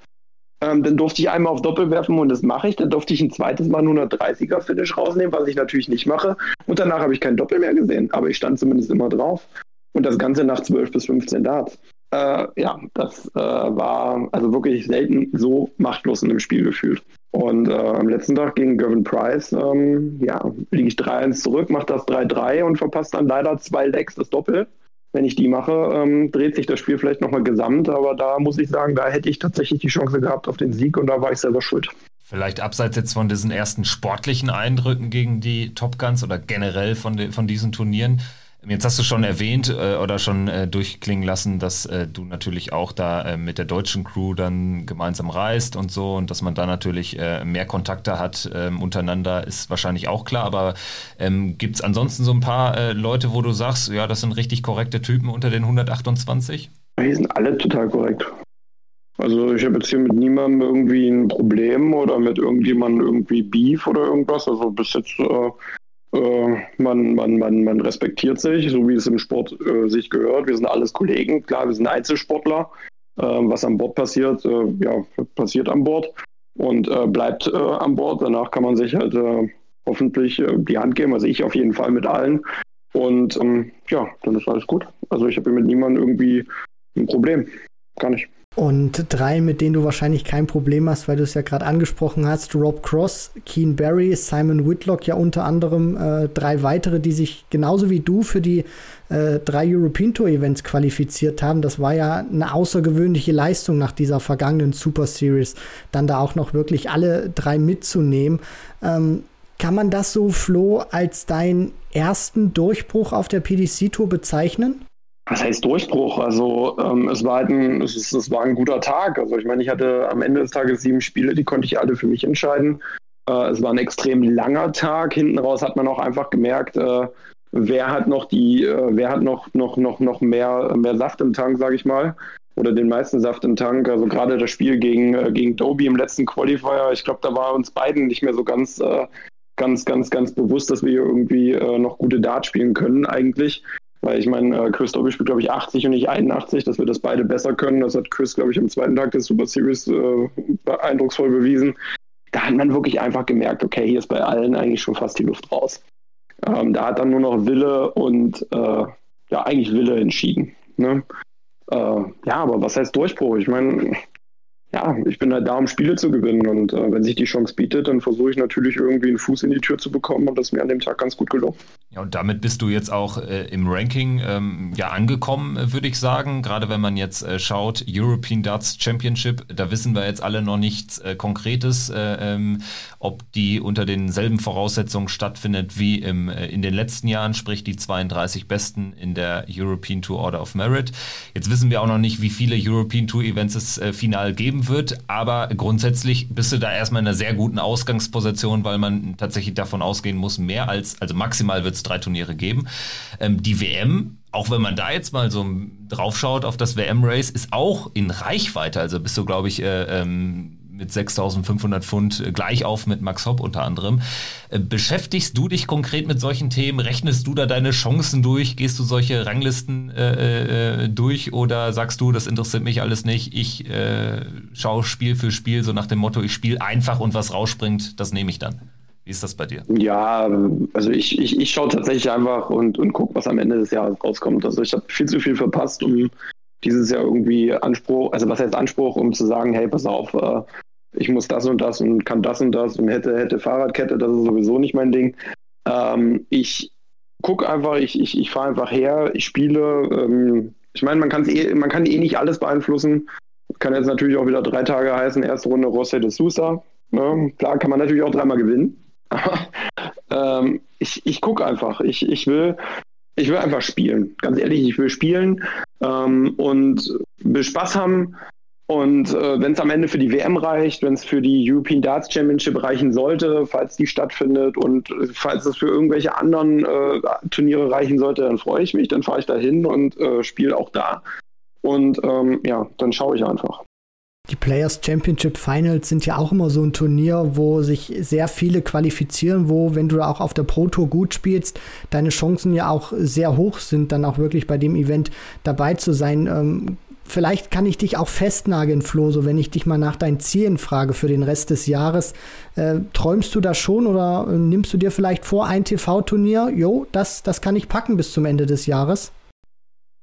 Ähm, dann durfte ich einmal auf Doppel werfen und das mache ich. Dann durfte ich ein zweites Mal einen 130er Finish rausnehmen, was ich natürlich nicht mache. Und danach habe ich kein Doppel mehr gesehen, aber ich stand zumindest immer drauf. Und das Ganze nach 12 bis 15 Darts. Äh, ja, das äh, war also wirklich selten so machtlos in dem Spiel gefühlt. Und äh, am letzten Tag gegen Gavin Price, ähm, ja, liege ich 3-1 zurück, mache das 3-3 und verpasse dann leider zwei Lecks das Doppel. Wenn ich die mache, ähm, dreht sich das Spiel vielleicht nochmal gesamt, aber da muss ich sagen, da hätte ich tatsächlich die Chance gehabt auf den Sieg und da war ich selber schuld. Vielleicht abseits jetzt von diesen ersten sportlichen Eindrücken gegen die Top Guns oder generell von, de, von diesen Turnieren, Jetzt hast du schon erwähnt äh, oder schon äh, durchklingen lassen, dass äh, du natürlich auch da äh, mit der deutschen Crew dann gemeinsam reist und so und dass man da natürlich äh, mehr Kontakte hat ähm, untereinander, ist wahrscheinlich auch klar. Aber ähm, gibt es ansonsten so ein paar äh, Leute, wo du sagst, ja, das sind richtig korrekte Typen unter den 128? Die sind alle total korrekt. Also ich habe jetzt hier mit niemandem irgendwie ein Problem oder mit irgendjemandem irgendwie Beef oder irgendwas. Also bis jetzt äh, man, man, man, man respektiert sich, so wie es im Sport äh, sich gehört. Wir sind alles Kollegen. Klar, wir sind Einzelsportler. Äh, was an Bord passiert, äh, ja, passiert an Bord und äh, bleibt äh, an Bord. Danach kann man sich halt hoffentlich die Hand geben. Also ich auf jeden Fall mit allen. Und ähm, ja, dann ist alles gut. Also ich habe mit niemandem irgendwie ein Problem. Gar nicht. Und drei, mit denen du wahrscheinlich kein Problem hast, weil du es ja gerade angesprochen hast, Rob Cross, Keen Barry, Simon Whitlock, ja unter anderem äh, drei weitere, die sich genauso wie du für die äh, drei European Tour Events qualifiziert haben. Das war ja eine außergewöhnliche Leistung nach dieser vergangenen Super Series, dann da auch noch wirklich alle drei mitzunehmen. Ähm, kann man das so, Flo, als deinen ersten Durchbruch auf der PDC Tour bezeichnen? Was heißt Durchbruch? Also ähm, es, war halt ein, es, es, war ein guter Tag. Also ich meine, ich hatte am Ende des Tages sieben Spiele, die konnte ich alle für mich entscheiden. Äh, es war ein extrem langer Tag. Hinten raus hat man auch einfach gemerkt, äh, wer hat noch die, äh, wer hat noch, noch, noch, noch mehr, mehr Saft im Tank, sage ich mal. Oder den meisten Saft im Tank. Also gerade das Spiel gegen, äh, gegen Doby im letzten Qualifier, ich glaube, da war uns beiden nicht mehr so ganz, äh, ganz, ganz, ganz bewusst, dass wir hier irgendwie äh, noch gute Dart spielen können eigentlich. Weil ich meine, äh, Chris Dobby spielt, glaube ich, 80 und nicht 81, dass wir das beide besser können. Das hat Chris, glaube ich, am zweiten Tag des Super Series äh, eindrucksvoll bewiesen. Da hat man wirklich einfach gemerkt, okay, hier ist bei allen eigentlich schon fast die Luft raus. Ähm, da hat dann nur noch Wille und äh, ja, eigentlich Wille entschieden. Ne? Äh, ja, aber was heißt Durchbruch? Ich meine, ja, ich bin halt da, um Spiele zu gewinnen. Und äh, wenn sich die Chance bietet, dann versuche ich natürlich irgendwie einen Fuß in die Tür zu bekommen. Und das ist mir an dem Tag ganz gut gelungen. Ja, und damit bist du jetzt auch äh, im Ranking ähm, ja angekommen, äh, würde ich sagen. Gerade wenn man jetzt äh, schaut, European Darts Championship, da wissen wir jetzt alle noch nichts äh, Konkretes, äh, ähm, ob die unter denselben Voraussetzungen stattfindet wie im, in den letzten Jahren, sprich die 32 Besten in der European Tour Order of Merit. Jetzt wissen wir auch noch nicht, wie viele European Tour Events es final geben wird, aber grundsätzlich bist du da erstmal in einer sehr guten Ausgangsposition, weil man tatsächlich davon ausgehen muss, mehr als, also maximal wird es drei Turniere geben. Ähm, die WM, auch wenn man da jetzt mal so draufschaut auf das WM-Race, ist auch in Reichweite. Also bist du, glaube ich, äh, ähm, mit 6.500 Pfund äh, gleich auf mit Max Hopp unter anderem. Äh, beschäftigst du dich konkret mit solchen Themen? Rechnest du da deine Chancen durch? Gehst du solche Ranglisten äh, äh, durch oder sagst du, das interessiert mich alles nicht? Ich äh, schaue Spiel für Spiel so nach dem Motto, ich spiele einfach und was rausspringt, das nehme ich dann. Wie ist das bei dir? Ja, also ich, ich, ich schaue tatsächlich einfach und, und gucke, was am Ende des Jahres rauskommt. Also ich habe viel zu viel verpasst, um dieses Jahr irgendwie Anspruch, also was heißt Anspruch, um zu sagen, hey, pass auf, äh, ich muss das und das und kann das und das und hätte, hätte Fahrradkette, das ist sowieso nicht mein Ding. Ähm, ich gucke einfach, ich, ich, ich fahre einfach her, ich spiele. Ähm, ich meine, man, eh, man kann eh nicht alles beeinflussen. Kann jetzt natürlich auch wieder drei Tage heißen, erste Runde Rosé de Sousa. Ne? Klar kann man natürlich auch dreimal gewinnen ähm, ich ich gucke einfach. Ich, ich, will, ich will einfach spielen. Ganz ehrlich, ich will spielen ähm, und will Spaß haben. Und äh, wenn es am Ende für die WM reicht, wenn es für die European Darts Championship reichen sollte, falls die stattfindet und falls es für irgendwelche anderen äh, Turniere reichen sollte, dann freue ich mich, dann fahre ich da hin und äh, spiele auch da. Und ähm, ja, dann schaue ich einfach. Die Players Championship Finals sind ja auch immer so ein Turnier, wo sich sehr viele qualifizieren, wo, wenn du auch auf der Pro Tour gut spielst, deine Chancen ja auch sehr hoch sind, dann auch wirklich bei dem Event dabei zu sein. Ähm, vielleicht kann ich dich auch festnageln, Flo, so wenn ich dich mal nach deinen Zielen frage für den Rest des Jahres. Äh, träumst du da schon oder äh, nimmst du dir vielleicht vor, ein TV-Turnier? Jo, das, das kann ich packen bis zum Ende des Jahres.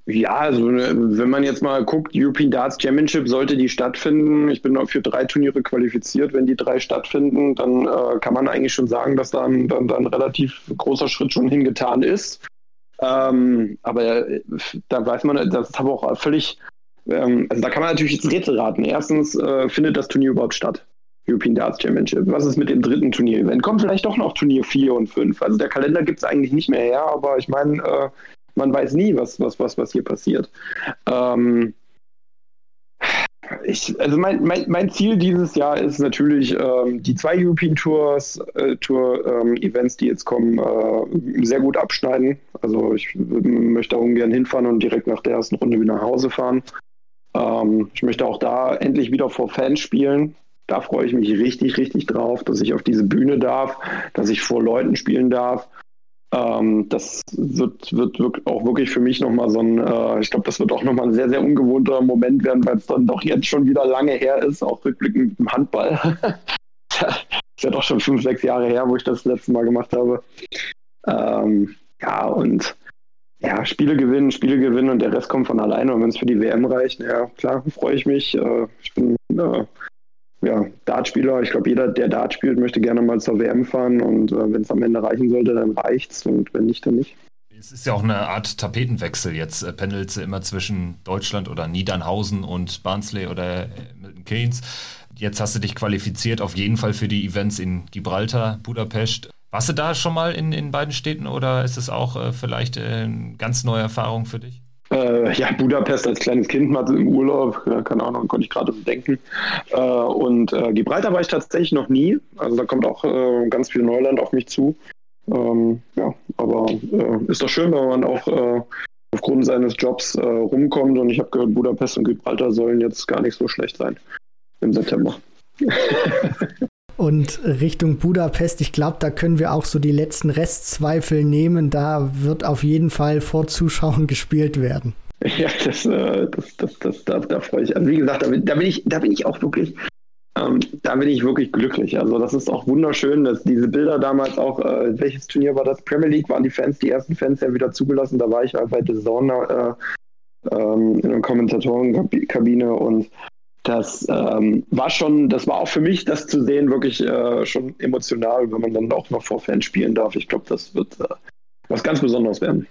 Ja, also ne, wenn man jetzt mal guckt, European Darts Championship sollte die stattfinden. Ich bin für drei Turniere qualifiziert. Wenn die drei stattfinden, dann äh, kann man eigentlich schon sagen, dass da ein, dann, dann relativ großer Schritt schon hingetan ist. Ähm, aber äh, da weiß man, das ist aber auch völlig, ähm, also da kann man natürlich jetzt Rätsel raten. Erstens, äh, findet das Turnier überhaupt statt? European Darts Championship. Was ist mit dem dritten Turnier-Event? Kommt vielleicht doch noch Turnier 4 und 5. Also der Kalender gibt es eigentlich nicht mehr her, aber ich meine, äh, man weiß nie, was, was, was, was hier passiert. Ähm, ich, also mein, mein, mein Ziel dieses Jahr ist natürlich ähm, die zwei European Tours, äh, Tour ähm, Events, die jetzt kommen, äh, sehr gut abschneiden. Also ich möchte ungern hinfahren und direkt nach der ersten Runde wieder nach Hause fahren. Ähm, ich möchte auch da endlich wieder vor Fans spielen. Da freue ich mich richtig, richtig drauf, dass ich auf diese Bühne darf, dass ich vor Leuten spielen darf. Ähm, das wird, wird, auch wirklich für mich nochmal so ein, äh, ich glaube, das wird auch nochmal ein sehr, sehr ungewohnter Moment werden, weil es dann doch jetzt schon wieder lange her ist, auch rückblickend mit dem Handball. ist ja doch schon fünf, sechs Jahre her, wo ich das, das letzte Mal gemacht habe. Ähm, ja, und ja, Spiele gewinnen, Spiele gewinnen und der Rest kommt von alleine. Und wenn es für die WM reicht, ja, klar, freue ich mich. Äh, ich bin äh, ja, Dartspieler. Ich glaube, jeder, der Dart spielt, möchte gerne mal zur WM fahren und äh, wenn es am Ende reichen sollte, dann reicht's und wenn nicht, dann nicht. Es ist ja auch eine Art Tapetenwechsel. Jetzt äh, pendelt sie immer zwischen Deutschland oder Niedernhausen und Barnsley oder Milton Keynes. Jetzt hast du dich qualifiziert, auf jeden Fall für die Events in Gibraltar, Budapest. Warst du da schon mal in, in beiden Städten oder ist es auch äh, vielleicht äh, eine ganz neue Erfahrung für dich? Äh, ja, Budapest als kleines Kind mal im Urlaub, keine Ahnung, konnte ich gerade so denken. Äh, und äh, Gibraltar war ich tatsächlich noch nie. Also da kommt auch äh, ganz viel Neuland auf mich zu. Ähm, ja, aber äh, ist doch schön, wenn man auch aufgrund seines Jobs rumkommt. Und ich habe gehört, Budapest und Gibraltar sollen jetzt gar nicht so schlecht sein im September. Und Richtung Budapest, ich glaube, da können wir auch so die letzten Restzweifel nehmen. Da wird auf jeden Fall vor Zuschauern gespielt werden. Ja, das, äh, das, das, das, da, da freue ich. Also wie gesagt, da bin, da bin, ich, da bin ich auch wirklich, ähm, da bin ich wirklich glücklich. Also das ist auch wunderschön, dass diese Bilder damals auch, äh, welches Turnier war das? Premier League waren die Fans, die ersten Fans ja wieder zugelassen. Da war ich halt bei The Zone äh, ähm, in der Kommentatorenkabine und das ähm, war schon, das war auch für mich, das zu sehen, wirklich äh, schon emotional, wenn man dann auch noch vor Fans spielen darf. Ich glaube, das wird äh, was ganz Besonderes werden.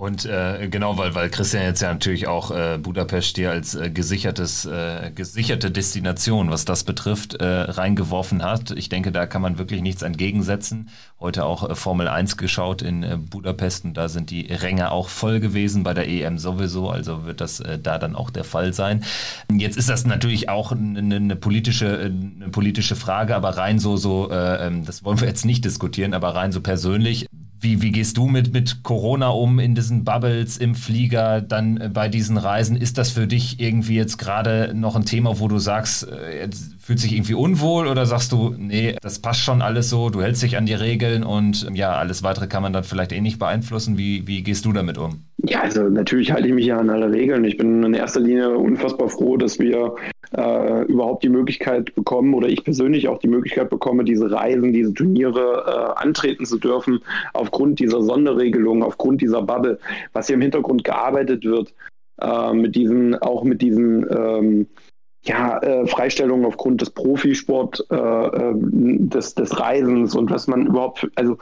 Und äh, genau, weil, weil Christian jetzt ja natürlich auch äh, Budapest hier als äh, gesichertes, äh, gesicherte Destination, was das betrifft, äh, reingeworfen hat. Ich denke, da kann man wirklich nichts entgegensetzen. Heute auch äh, Formel 1 geschaut in äh, Budapest und da sind die Ränge auch voll gewesen, bei der EM sowieso, also wird das äh, da dann auch der Fall sein. Jetzt ist das natürlich auch eine, eine politische, eine politische Frage, aber rein so, so, äh, ähm, das wollen wir jetzt nicht diskutieren, aber rein so persönlich wie, wie gehst du mit, mit Corona um in diesen Bubbles im Flieger, dann äh, bei diesen Reisen? Ist das für dich irgendwie jetzt gerade noch ein Thema, wo du sagst, äh, fühlt sich irgendwie unwohl oder sagst du, nee, das passt schon alles so, du hältst dich an die Regeln und ja, alles weitere kann man dann vielleicht eh nicht beeinflussen. Wie, wie gehst du damit um? Ja, also natürlich halte ich mich ja an alle Regeln. Ich bin in erster Linie unfassbar froh, dass wir äh, überhaupt die Möglichkeit bekommen oder ich persönlich auch die Möglichkeit bekomme, diese Reisen, diese Turniere äh, antreten zu dürfen, aufgrund dieser Sonderregelung, aufgrund dieser Bubble, was hier im Hintergrund gearbeitet wird, äh, mit diesen, auch mit diesen ähm, ja, äh, Freistellungen aufgrund des Profisport, äh, äh, des, des Reisens und was man überhaupt, also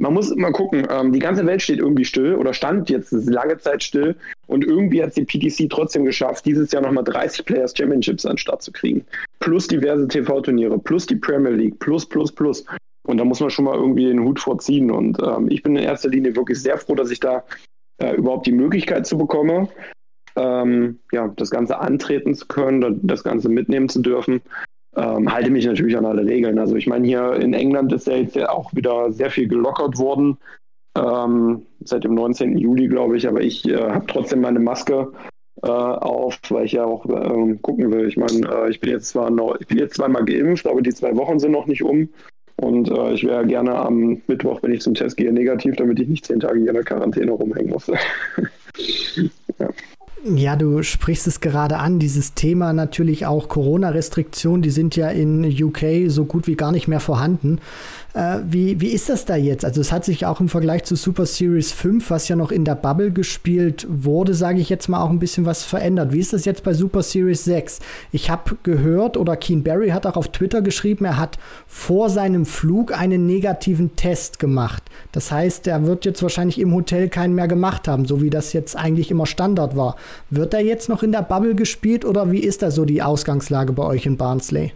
man muss immer gucken, ähm, die ganze Welt steht irgendwie still oder stand jetzt lange Zeit still und irgendwie hat die PTC trotzdem geschafft, dieses Jahr nochmal 30 Players Championships an den Start zu kriegen. Plus diverse TV-Turniere, plus die Premier League, plus, plus, plus. Und da muss man schon mal irgendwie den Hut vorziehen. Und ähm, ich bin in erster Linie wirklich sehr froh, dass ich da äh, überhaupt die Möglichkeit zu bekomme, ähm, ja, das Ganze antreten zu können, das Ganze mitnehmen zu dürfen ähm, halte mich natürlich an alle Regeln. Also ich meine, hier in England ist ja jetzt ja auch wieder sehr viel gelockert worden. Ähm, seit dem 19. Juli, glaube ich, aber ich äh, habe trotzdem meine Maske äh, auf, weil ich ja auch äh, gucken will. Ich meine, äh, ich bin jetzt zwar noch, ich bin jetzt zweimal geimpft, aber die zwei Wochen sind noch nicht um. Und äh, ich wäre gerne am Mittwoch, wenn ich zum Test gehe, negativ, damit ich nicht zehn Tage hier in der Quarantäne rumhängen muss. ja. Ja, du sprichst es gerade an, dieses Thema natürlich auch Corona-Restriktionen, die sind ja in UK so gut wie gar nicht mehr vorhanden. Äh, wie, wie ist das da jetzt? Also es hat sich auch im Vergleich zu Super Series 5, was ja noch in der Bubble gespielt wurde, sage ich jetzt mal, auch ein bisschen was verändert. Wie ist das jetzt bei Super Series 6? Ich habe gehört, oder Keen Barry hat auch auf Twitter geschrieben, er hat vor seinem Flug einen negativen Test gemacht. Das heißt, er wird jetzt wahrscheinlich im Hotel keinen mehr gemacht haben, so wie das jetzt eigentlich immer Standard war. Wird er jetzt noch in der Bubble gespielt oder wie ist da so die Ausgangslage bei euch in Barnsley?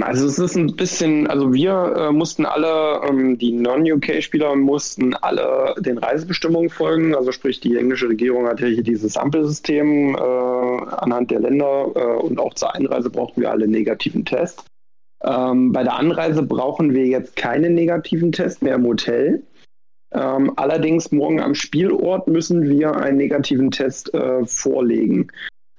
Also es ist ein bisschen, also wir äh, mussten alle, ähm, die Non-UK-Spieler mussten alle den Reisebestimmungen folgen. Also sprich, die englische Regierung hat ja hier dieses Ampelsystem äh, anhand der Länder äh, und auch zur Einreise brauchten wir alle negativen Test. Ähm, bei der Anreise brauchen wir jetzt keinen negativen Test mehr im Hotel. Ähm, allerdings morgen am Spielort müssen wir einen negativen Test äh, vorlegen.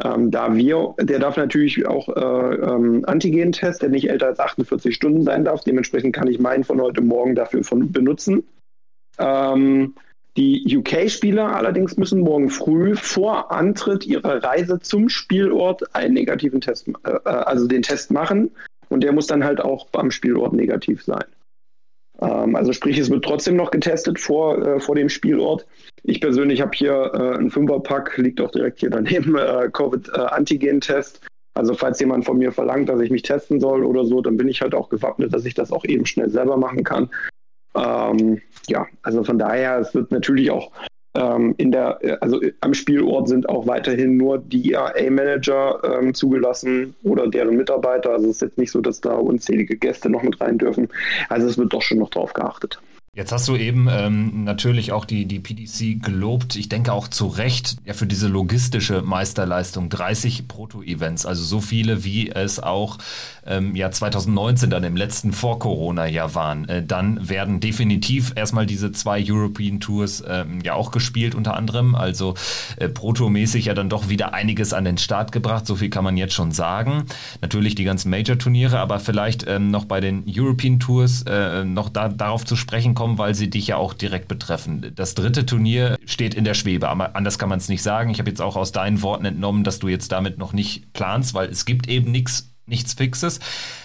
Ähm, da wir, der darf natürlich auch äh, ähm, Antigen-Test, der nicht älter als 48 Stunden sein darf. Dementsprechend kann ich meinen von heute Morgen dafür von, benutzen. Ähm, die UK-Spieler allerdings müssen morgen früh vor Antritt ihrer Reise zum Spielort einen negativen Test, äh, äh also den Test machen. Und der muss dann halt auch beim Spielort negativ sein. Ähm, also sprich, es wird trotzdem noch getestet vor, äh, vor dem Spielort. Ich persönlich habe hier äh, einen Fünferpack, liegt auch direkt hier daneben, äh, Covid-Antigen-Test. Also falls jemand von mir verlangt, dass ich mich testen soll oder so, dann bin ich halt auch gewappnet, dass ich das auch eben schnell selber machen kann. Ähm, ja, also von daher, es wird natürlich auch ähm, in der, also am Spielort sind auch weiterhin nur die ERA-Manager ähm, zugelassen oder deren Mitarbeiter. Also es ist jetzt nicht so, dass da unzählige Gäste noch mit rein dürfen. Also es wird doch schon noch drauf geachtet. Jetzt hast du eben ähm, natürlich auch die, die PDC gelobt. Ich denke auch zu Recht ja, für diese logistische Meisterleistung. 30 Proto-Events, also so viele, wie es auch ähm, ja 2019 dann im letzten Vor-Corona-Jahr waren. Äh, dann werden definitiv erstmal diese zwei European Tours ähm, ja auch gespielt unter anderem. Also äh, Proto-mäßig ja dann doch wieder einiges an den Start gebracht. So viel kann man jetzt schon sagen. Natürlich die ganzen Major-Turniere, aber vielleicht ähm, noch bei den European Tours äh, noch da, darauf zu sprechen kommen weil sie dich ja auch direkt betreffen. Das dritte Turnier steht in der Schwebe, aber anders kann man es nicht sagen. Ich habe jetzt auch aus deinen Worten entnommen, dass du jetzt damit noch nicht planst, weil es gibt eben nichts nichts Fixes.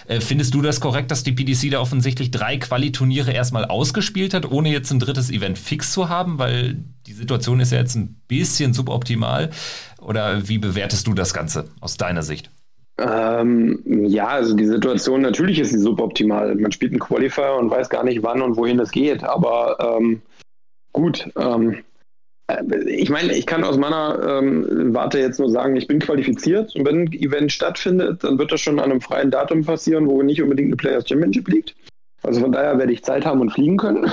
Äh, findest du das korrekt, dass die PDC da offensichtlich drei Quali-Turniere erstmal ausgespielt hat, ohne jetzt ein drittes Event fix zu haben? Weil die Situation ist ja jetzt ein bisschen suboptimal. Oder wie bewertest du das Ganze aus deiner Sicht? Ähm, ja, also die Situation natürlich ist sie suboptimal. Man spielt einen Qualifier und weiß gar nicht, wann und wohin es geht. Aber ähm, gut, ähm, äh, ich meine, ich kann aus meiner ähm, Warte jetzt nur sagen, ich bin qualifiziert und wenn ein Event stattfindet, dann wird das schon an einem freien Datum passieren, wo nicht unbedingt eine Players Championship liegt. Also von daher werde ich Zeit haben und fliegen können.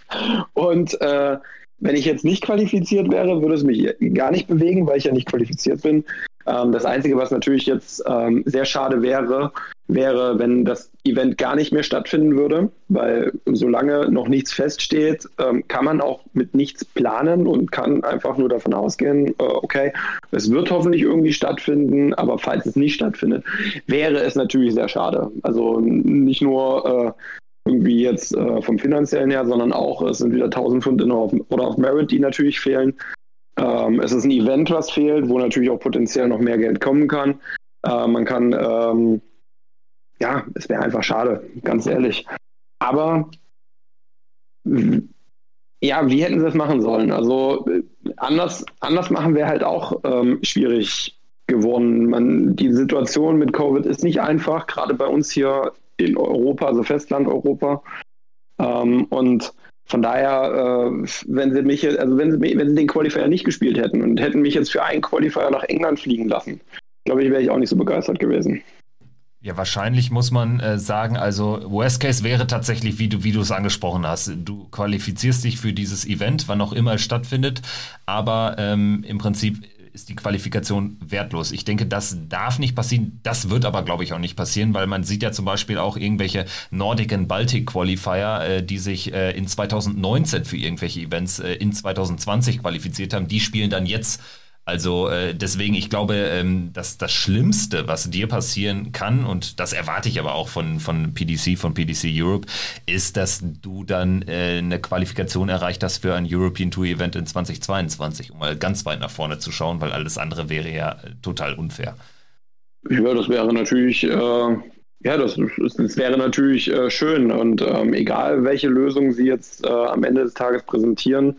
und äh, wenn ich jetzt nicht qualifiziert wäre, würde es mich gar nicht bewegen, weil ich ja nicht qualifiziert bin. Ähm, das Einzige, was natürlich jetzt ähm, sehr schade wäre, wäre, wenn das Event gar nicht mehr stattfinden würde, weil solange noch nichts feststeht, ähm, kann man auch mit nichts planen und kann einfach nur davon ausgehen, äh, okay, es wird hoffentlich irgendwie stattfinden, aber falls es nicht stattfindet, wäre es natürlich sehr schade. Also nicht nur äh, irgendwie jetzt äh, vom finanziellen her, sondern auch es sind wieder 1000 Pfund in auf, oder auf Merit, die natürlich fehlen. Ähm, es ist ein Event, was fehlt, wo natürlich auch potenziell noch mehr Geld kommen kann. Äh, man kann, ähm, ja, es wäre einfach schade, ganz ehrlich. Aber ja, wie hätten sie das machen sollen? Also anders, anders machen wäre halt auch ähm, schwierig geworden. Man, die Situation mit Covid ist nicht einfach, gerade bei uns hier in Europa, also Festland-Europa. Ähm, und von daher, äh, wenn sie mich, also wenn sie, wenn sie den Qualifier nicht gespielt hätten und hätten mich jetzt für einen Qualifier nach England fliegen lassen, glaube ich, wäre ich auch nicht so begeistert gewesen. Ja, wahrscheinlich muss man äh, sagen, also Worst Case wäre tatsächlich, wie du, wie du es angesprochen hast. Du qualifizierst dich für dieses Event, wann auch immer es stattfindet, aber ähm, im Prinzip ist die Qualifikation wertlos. Ich denke, das darf nicht passieren. Das wird aber, glaube ich, auch nicht passieren, weil man sieht ja zum Beispiel auch irgendwelche Nordic and Baltic Qualifier, äh, die sich äh, in 2019 für irgendwelche Events äh, in 2020 qualifiziert haben. Die spielen dann jetzt also äh, deswegen, ich glaube, ähm, dass das Schlimmste, was dir passieren kann, und das erwarte ich aber auch von, von PDC, von PDC Europe, ist, dass du dann äh, eine Qualifikation erreicht hast für ein European Tour Event in 2022, um mal ganz weit nach vorne zu schauen, weil alles andere wäre ja äh, total unfair. Ja, das wäre natürlich, äh, ja, das, das, wäre natürlich äh, schön und ähm, egal welche Lösung sie jetzt äh, am Ende des Tages präsentieren,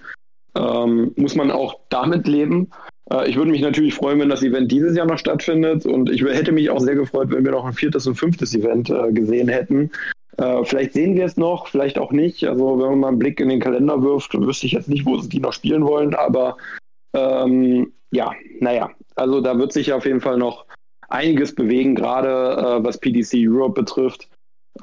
ähm, muss man auch damit leben. Äh, ich würde mich natürlich freuen, wenn das Event dieses Jahr noch stattfindet und ich hätte mich auch sehr gefreut, wenn wir noch ein viertes und fünftes Event äh, gesehen hätten. Äh, vielleicht sehen wir es noch, vielleicht auch nicht. Also wenn man mal einen Blick in den Kalender wirft, wüsste ich jetzt nicht, wo sie die noch spielen wollen, aber ähm, ja, naja, also da wird sich auf jeden Fall noch einiges bewegen, gerade äh, was PDC Europe betrifft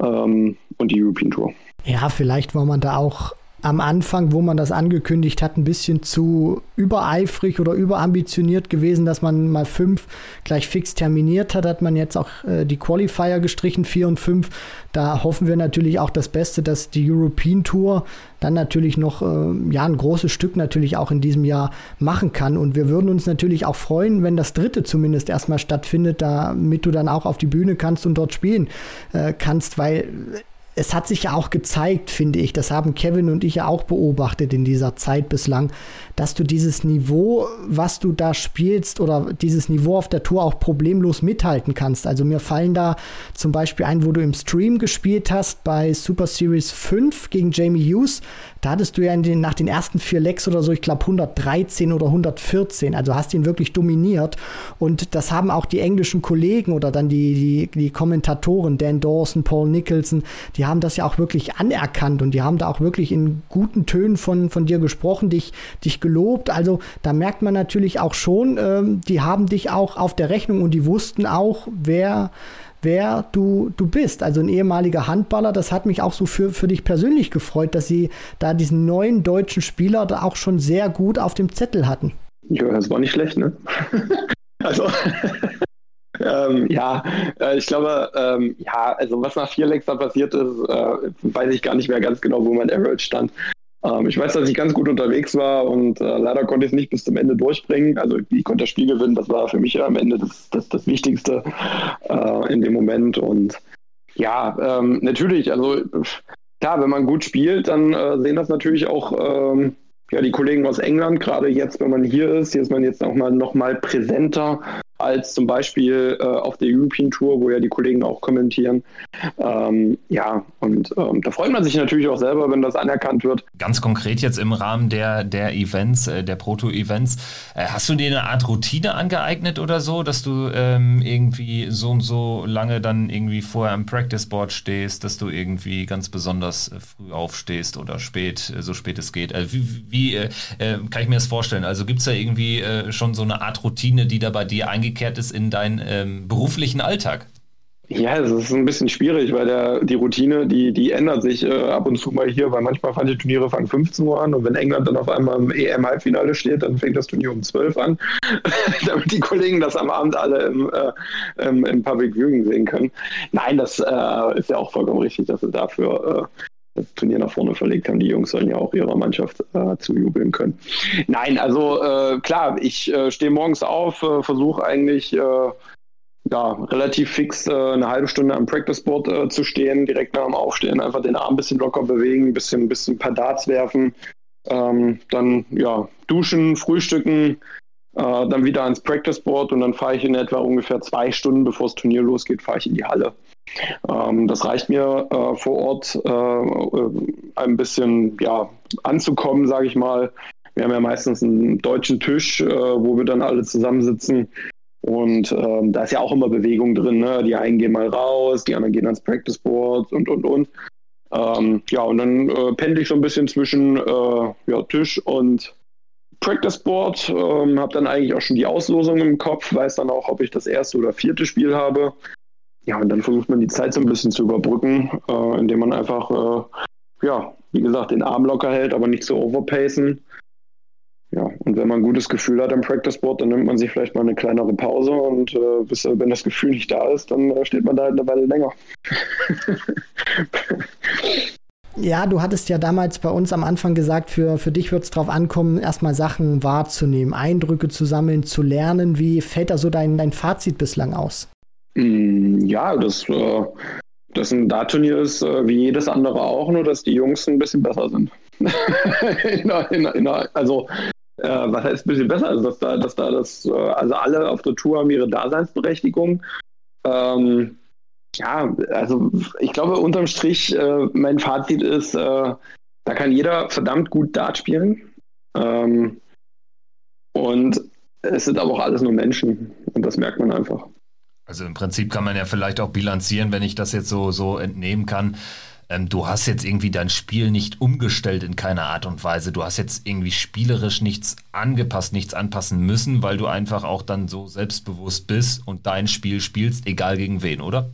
ähm, und die European Tour. Ja, vielleicht war man da auch am Anfang, wo man das angekündigt hat, ein bisschen zu übereifrig oder überambitioniert gewesen, dass man mal fünf gleich fix terminiert hat, hat man jetzt auch äh, die Qualifier gestrichen, vier und fünf. Da hoffen wir natürlich auch das Beste, dass die European Tour dann natürlich noch äh, ja, ein großes Stück natürlich auch in diesem Jahr machen kann. Und wir würden uns natürlich auch freuen, wenn das dritte zumindest erstmal stattfindet, damit du dann auch auf die Bühne kannst und dort spielen äh, kannst, weil es hat sich ja auch gezeigt, finde ich, das haben Kevin und ich ja auch beobachtet in dieser Zeit bislang, dass du dieses Niveau, was du da spielst oder dieses Niveau auf der Tour auch problemlos mithalten kannst. Also mir fallen da zum Beispiel ein, wo du im Stream gespielt hast bei Super Series 5 gegen Jamie Hughes. Da hattest du ja den, nach den ersten vier Lecks oder so, ich glaube 113 oder 114. Also hast ihn wirklich dominiert. Und das haben auch die englischen Kollegen oder dann die, die, die Kommentatoren, Dan Dawson, Paul Nicholson, die haben das ja auch wirklich anerkannt und die haben da auch wirklich in guten Tönen von, von dir gesprochen, dich, dich gelobt. Also da merkt man natürlich auch schon, ähm, die haben dich auch auf der Rechnung und die wussten auch, wer wer du, du bist. Also ein ehemaliger Handballer, das hat mich auch so für, für dich persönlich gefreut, dass sie da diesen neuen deutschen Spieler da auch schon sehr gut auf dem Zettel hatten. Ja, das war nicht schlecht, ne? also, ähm, ja, äh, ich glaube, ähm, ja, also was nach vier Lecks da passiert ist, äh, weiß ich gar nicht mehr ganz genau, wo mein Average stand. Ähm, ich weiß, dass ich ganz gut unterwegs war und äh, leider konnte ich es nicht bis zum Ende durchbringen. Also ich konnte das Spiel gewinnen, das war für mich am Ende das, das, das Wichtigste äh, in dem Moment. Und ja, ähm, natürlich, also klar, wenn man gut spielt, dann äh, sehen das natürlich auch ähm, ja, die Kollegen aus England, gerade jetzt, wenn man hier ist, hier ist man jetzt auch mal noch mal präsenter als zum Beispiel äh, auf der European Tour, wo ja die Kollegen auch kommentieren. Ähm, ja, und ähm, da freut man sich natürlich auch selber, wenn das anerkannt wird. Ganz konkret jetzt im Rahmen der, der Events, äh, der Proto-Events, äh, hast du dir eine Art Routine angeeignet oder so, dass du ähm, irgendwie so und so lange dann irgendwie vorher am Practice-Board stehst, dass du irgendwie ganz besonders äh, früh aufstehst oder spät, äh, so spät es geht? Wie, wie kann ich mir das vorstellen? Also gibt es da irgendwie schon so eine Art Routine, die da bei dir eingeht? Eingekehrt ist in deinen ähm, beruflichen Alltag? Ja, es ist ein bisschen schwierig, weil der, die Routine, die, die ändert sich äh, ab und zu mal hier, weil manchmal fangen die Turniere fangen 15 Uhr an und wenn England dann auf einmal im EM-Halbfinale steht, dann fängt das Turnier um 12 an, damit die Kollegen das am Abend alle im, äh, im, im, Public Viewing sehen können. Nein, das äh, ist ja auch vollkommen richtig, dass sie dafür äh, das Turnier nach vorne verlegt haben. Die Jungs sollen ja auch ihrer Mannschaft äh, zujubeln können. Nein, also äh, klar, ich äh, stehe morgens auf, äh, versuche eigentlich äh, ja, relativ fix äh, eine halbe Stunde am Practice Board zu stehen, direkt nach dem Aufstehen, einfach den Arm ein bisschen locker bewegen, ein bisschen, bisschen ein paar Darts werfen, ähm, dann ja, duschen, frühstücken, dann wieder ans Practice Board und dann fahre ich in etwa ungefähr zwei Stunden, bevor das Turnier losgeht, fahre ich in die Halle. Ähm, das reicht mir äh, vor Ort äh, äh, ein bisschen ja, anzukommen, sage ich mal. Wir haben ja meistens einen deutschen Tisch, äh, wo wir dann alle zusammensitzen. Und ähm, da ist ja auch immer Bewegung drin. Ne? Die einen gehen mal raus, die anderen gehen ans Practice Board und, und, und. Ähm, ja, und dann äh, pendle ich so ein bisschen zwischen äh, ja, Tisch und Practice Board. Ähm, habe dann eigentlich auch schon die Auslosung im Kopf, weiß dann auch, ob ich das erste oder vierte Spiel habe. Ja, und dann versucht man die Zeit so ein bisschen zu überbrücken, äh, indem man einfach, äh, ja, wie gesagt, den Arm locker hält, aber nicht so overpacen. Ja, und wenn man ein gutes Gefühl hat am Practice Board, dann nimmt man sich vielleicht mal eine kleinere Pause und äh, bis, wenn das Gefühl nicht da ist, dann äh, steht man da halt eine Weile länger. Ja, du hattest ja damals bei uns am Anfang gesagt, für, für dich wird es darauf ankommen, erstmal Sachen wahrzunehmen, Eindrücke zu sammeln, zu lernen. Wie fällt da so dein, dein Fazit bislang aus? Mm, ja, das, äh, das ein Dart-Turnier ist äh, wie jedes andere auch, nur dass die Jungs ein bisschen besser sind. in, in, in, also, äh, was heißt ein bisschen besser? Also, dass da, dass da das, also alle auf der Tour haben ihre Daseinsberechtigung. Ähm, ja, also ich glaube, unterm Strich, äh, mein Fazit ist, äh, da kann jeder verdammt gut Dart spielen. Ähm, und es sind aber auch alles nur Menschen. Und das merkt man einfach. Also im Prinzip kann man ja vielleicht auch bilanzieren, wenn ich das jetzt so, so entnehmen kann. Ähm, du hast jetzt irgendwie dein Spiel nicht umgestellt in keiner Art und Weise. Du hast jetzt irgendwie spielerisch nichts angepasst, nichts anpassen müssen, weil du einfach auch dann so selbstbewusst bist und dein Spiel spielst, egal gegen wen, oder?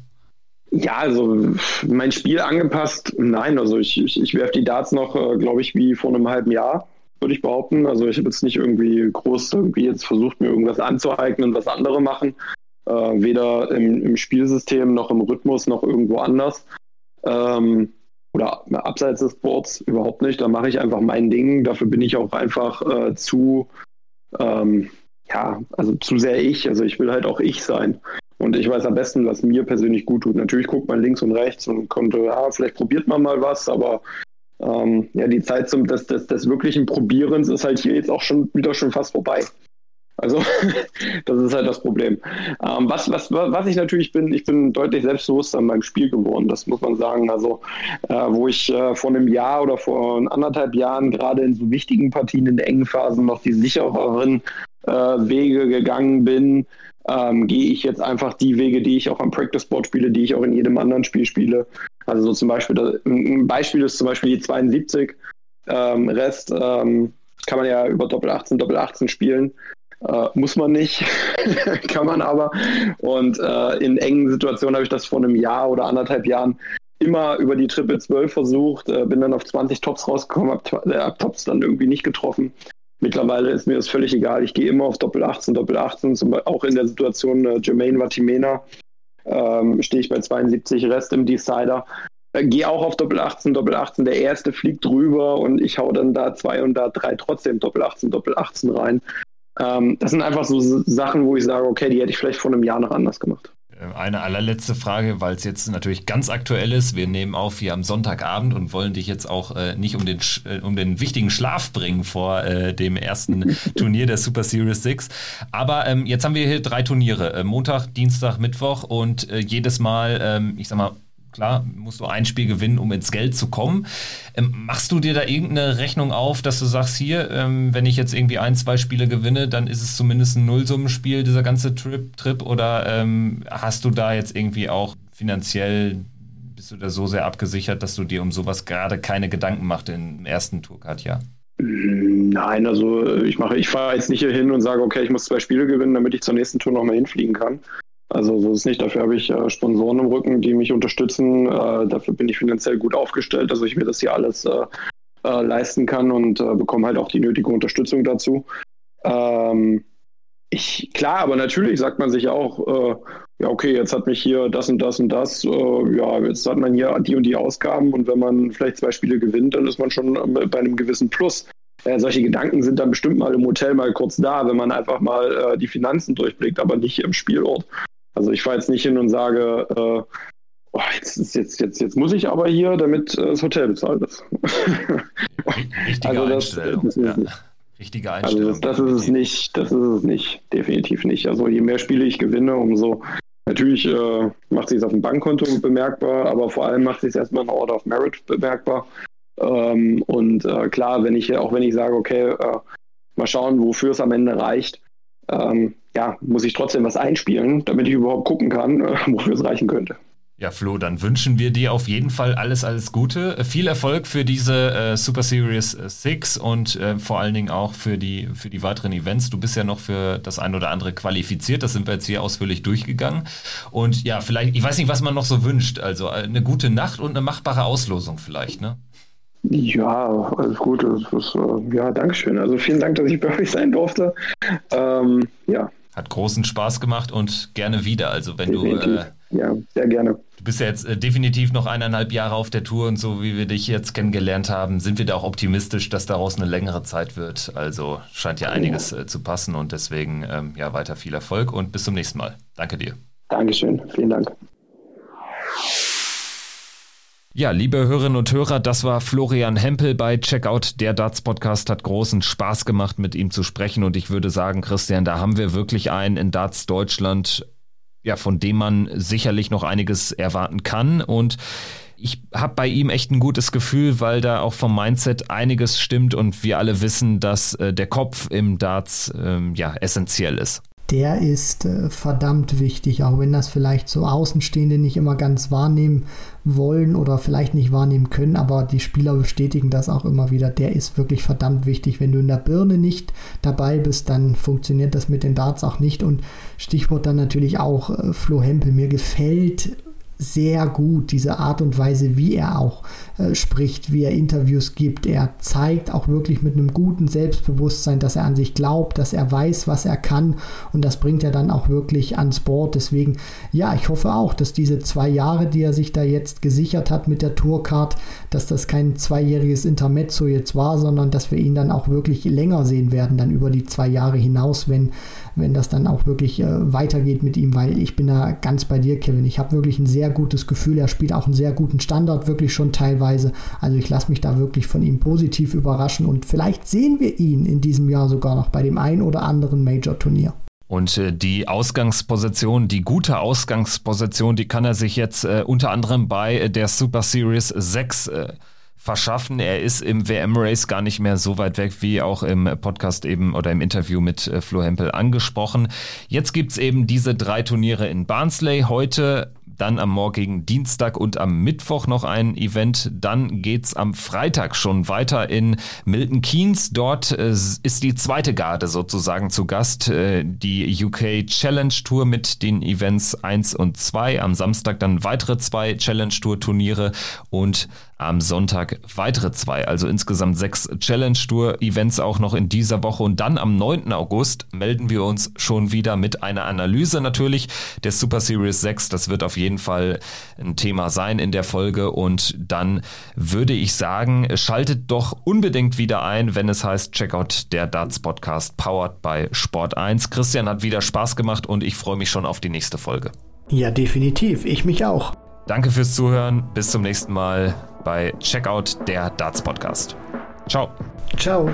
Ja, also mein Spiel angepasst, nein. Also ich, ich, ich werfe die Darts noch, äh, glaube ich, wie vor einem halben Jahr, würde ich behaupten. Also ich habe jetzt nicht irgendwie groß irgendwie jetzt versucht, mir irgendwas anzueignen, was andere machen äh, weder im, im, Spielsystem noch im Rhythmus noch irgendwo anders. Ähm, oder abseits des Boards überhaupt nicht. Da mache ich einfach mein Ding. Dafür bin ich auch einfach äh, zu, ähm, ja, also zu sehr ich. Also ich will halt auch ich sein. Und ich weiß am besten, was mir persönlich gut tut. Natürlich guckt man links und rechts und kommt, ja, vielleicht probiert man mal was, aber ähm, ja, die Zeit zum, des, des, des wirklichen Probierens ist halt hier jetzt auch schon wieder schon fast vorbei. Also das ist halt das Problem. Ähm, was, was, was ich natürlich bin, ich bin deutlich selbstbewusster in meinem Spiel geworden, das muss man sagen. Also äh, wo ich äh, vor einem Jahr oder vor anderthalb Jahren gerade in so wichtigen Partien in engen Phasen noch die sichereren äh, Wege gegangen bin, ähm, gehe ich jetzt einfach die Wege, die ich auch am Practice Board spiele, die ich auch in jedem anderen Spiel spiele. Also so zum Beispiel, ein Beispiel ist zum Beispiel die 72. Ähm, Rest ähm, kann man ja über Doppel 18, Doppel 18 spielen. Äh, muss man nicht, kann man aber. Und äh, in engen Situationen habe ich das vor einem Jahr oder anderthalb Jahren immer über die Triple 12 versucht, äh, bin dann auf 20 Tops rausgekommen, habe äh, Tops dann irgendwie nicht getroffen. Mittlerweile ist mir das völlig egal. Ich gehe immer auf Doppel 18, Doppel 18, zum Beispiel auch in der Situation äh, Jermaine Vatimena ähm, stehe ich bei 72 Rest im Decider. Äh, gehe auch auf Doppel 18, Doppel 18. Der erste fliegt drüber und ich hau dann da zwei und da drei trotzdem Doppel 18, Doppel 18 rein. Ähm, das sind einfach so Sachen, wo ich sage, okay, die hätte ich vielleicht vor einem Jahr noch anders gemacht. Äh, eine allerletzte Frage, weil es jetzt natürlich ganz aktuell ist. Wir nehmen auf hier am Sonntagabend und wollen dich jetzt auch äh, nicht um den, äh, um den wichtigen Schlaf bringen vor äh, dem ersten Turnier der Super Series 6. Aber ähm, jetzt haben wir hier drei Turniere. Äh, Montag, Dienstag, Mittwoch und äh, jedes Mal, ähm, ich sag mal, Klar, musst du ein Spiel gewinnen, um ins Geld zu kommen. Ähm, machst du dir da irgendeine Rechnung auf, dass du sagst, hier, ähm, wenn ich jetzt irgendwie ein, zwei Spiele gewinne, dann ist es zumindest ein Nullsummenspiel, dieser ganze Trip, Trip oder ähm, hast du da jetzt irgendwie auch finanziell, bist du da so sehr abgesichert, dass du dir um sowas gerade keine Gedanken machst im ersten Tourcard-Jahr? Nein, also ich mache, ich fahre jetzt nicht hier hin und sage, okay, ich muss zwei Spiele gewinnen, damit ich zur nächsten Tour nochmal hinfliegen kann. Also so ist es nicht. Dafür habe ich äh, Sponsoren im Rücken, die mich unterstützen. Äh, dafür bin ich finanziell gut aufgestellt, dass ich mir das hier alles äh, äh leisten kann und äh, bekomme halt auch die nötige Unterstützung dazu. Ähm, ich, klar, aber natürlich sagt man sich auch, äh, ja, okay, jetzt hat mich hier das und das und das, ja, jetzt hat man hier die und die Ausgaben und wenn man vielleicht zwei Spiele gewinnt, dann ist man schon bei einem gewissen Plus. Äh, solche Gedanken sind dann bestimmt mal im Hotel mal kurz da, wenn man einfach mal äh, die Finanzen durchblickt, aber nicht im Spielort. Also ich fahre jetzt nicht hin und sage, äh, oh, jetzt, jetzt, jetzt, jetzt muss ich aber hier, damit äh, das Hotel bezahlt ist. Richtige also das, Einstellung. Das ja. Richtige Einstellung. Also das, das ist es nicht, das ist es nicht, definitiv nicht. Also je mehr Spiele ich gewinne, umso natürlich äh, macht sich es auf dem Bankkonto bemerkbar, aber vor allem macht sich es erstmal in Order of Merit bemerkbar. Ähm, und äh, klar, wenn ich, auch wenn ich sage, okay, äh, mal schauen, wofür es am Ende reicht, ähm, ja, muss ich trotzdem was einspielen, damit ich überhaupt gucken kann, äh, wofür es reichen könnte. Ja, Flo, dann wünschen wir dir auf jeden Fall alles, alles Gute. Äh, viel Erfolg für diese äh, Super Series 6 und äh, vor allen Dingen auch für die, für die weiteren Events. Du bist ja noch für das ein oder andere qualifiziert. Das sind wir jetzt hier ausführlich durchgegangen. Und ja, vielleicht, ich weiß nicht, was man noch so wünscht. Also äh, eine gute Nacht und eine machbare Auslosung vielleicht, ne? Ja, alles gut. Ist, äh, ja, Dankeschön. Also vielen Dank, dass ich bei euch sein durfte. Ähm, ja. Hat großen Spaß gemacht und gerne wieder. Also wenn definitiv. du. Äh, ja, sehr gerne. Du bist ja jetzt äh, definitiv noch eineinhalb Jahre auf der Tour und so wie wir dich jetzt kennengelernt haben, sind wir da auch optimistisch, dass daraus eine längere Zeit wird. Also scheint ja einiges ja. Äh, zu passen und deswegen ähm, ja weiter viel Erfolg und bis zum nächsten Mal. Danke dir. Dankeschön. Vielen Dank. Ja, liebe Hörerinnen und Hörer, das war Florian Hempel bei Checkout. Der Darts Podcast hat großen Spaß gemacht, mit ihm zu sprechen. Und ich würde sagen, Christian, da haben wir wirklich einen in Darts Deutschland, ja, von dem man sicherlich noch einiges erwarten kann. Und ich habe bei ihm echt ein gutes Gefühl, weil da auch vom Mindset einiges stimmt und wir alle wissen, dass äh, der Kopf im Darts ähm, ja essentiell ist der ist äh, verdammt wichtig, auch wenn das vielleicht so Außenstehende nicht immer ganz wahrnehmen wollen oder vielleicht nicht wahrnehmen können, aber die Spieler bestätigen das auch immer wieder. Der ist wirklich verdammt wichtig. Wenn du in der Birne nicht dabei bist, dann funktioniert das mit den Darts auch nicht. Und Stichwort dann natürlich auch äh, Flo Hempel. Mir gefällt sehr gut, diese Art und Weise, wie er auch äh, spricht, wie er Interviews gibt. Er zeigt auch wirklich mit einem guten Selbstbewusstsein, dass er an sich glaubt, dass er weiß, was er kann und das bringt er dann auch wirklich ans Board. Deswegen, ja, ich hoffe auch, dass diese zwei Jahre, die er sich da jetzt gesichert hat mit der Tourcard, dass das kein zweijähriges Intermezzo jetzt war, sondern dass wir ihn dann auch wirklich länger sehen werden, dann über die zwei Jahre hinaus, wenn wenn das dann auch wirklich äh, weitergeht mit ihm, weil ich bin da ganz bei dir, Kevin. Ich habe wirklich ein sehr gutes Gefühl. Er spielt auch einen sehr guten Standard, wirklich schon teilweise. Also ich lasse mich da wirklich von ihm positiv überraschen und vielleicht sehen wir ihn in diesem Jahr sogar noch bei dem ein oder anderen Major-Turnier. Und äh, die Ausgangsposition, die gute Ausgangsposition, die kann er sich jetzt äh, unter anderem bei der Super Series 6 äh, verschaffen. Er ist im WM-Race gar nicht mehr so weit weg, wie auch im Podcast eben oder im Interview mit äh, Flo Hempel angesprochen. Jetzt gibt's eben diese drei Turniere in Barnsley. Heute dann am morgigen Dienstag und am Mittwoch noch ein Event. Dann geht's am Freitag schon weiter in Milton Keynes. Dort äh, ist die zweite Garde sozusagen zu Gast. Äh, die UK Challenge Tour mit den Events 1 und 2. Am Samstag dann weitere zwei Challenge Tour Turniere und am Sonntag weitere zwei, also insgesamt sechs Challenge Tour Events auch noch in dieser Woche und dann am 9. August melden wir uns schon wieder mit einer Analyse natürlich der Super Series 6. Das wird auf jeden Fall ein Thema sein in der Folge und dann würde ich sagen, schaltet doch unbedingt wieder ein, wenn es heißt Checkout der Darts Podcast powered by Sport 1. Christian hat wieder Spaß gemacht und ich freue mich schon auf die nächste Folge. Ja, definitiv. Ich mich auch. Danke fürs Zuhören. Bis zum nächsten Mal bei Checkout der Darts Podcast. Ciao. Ciao.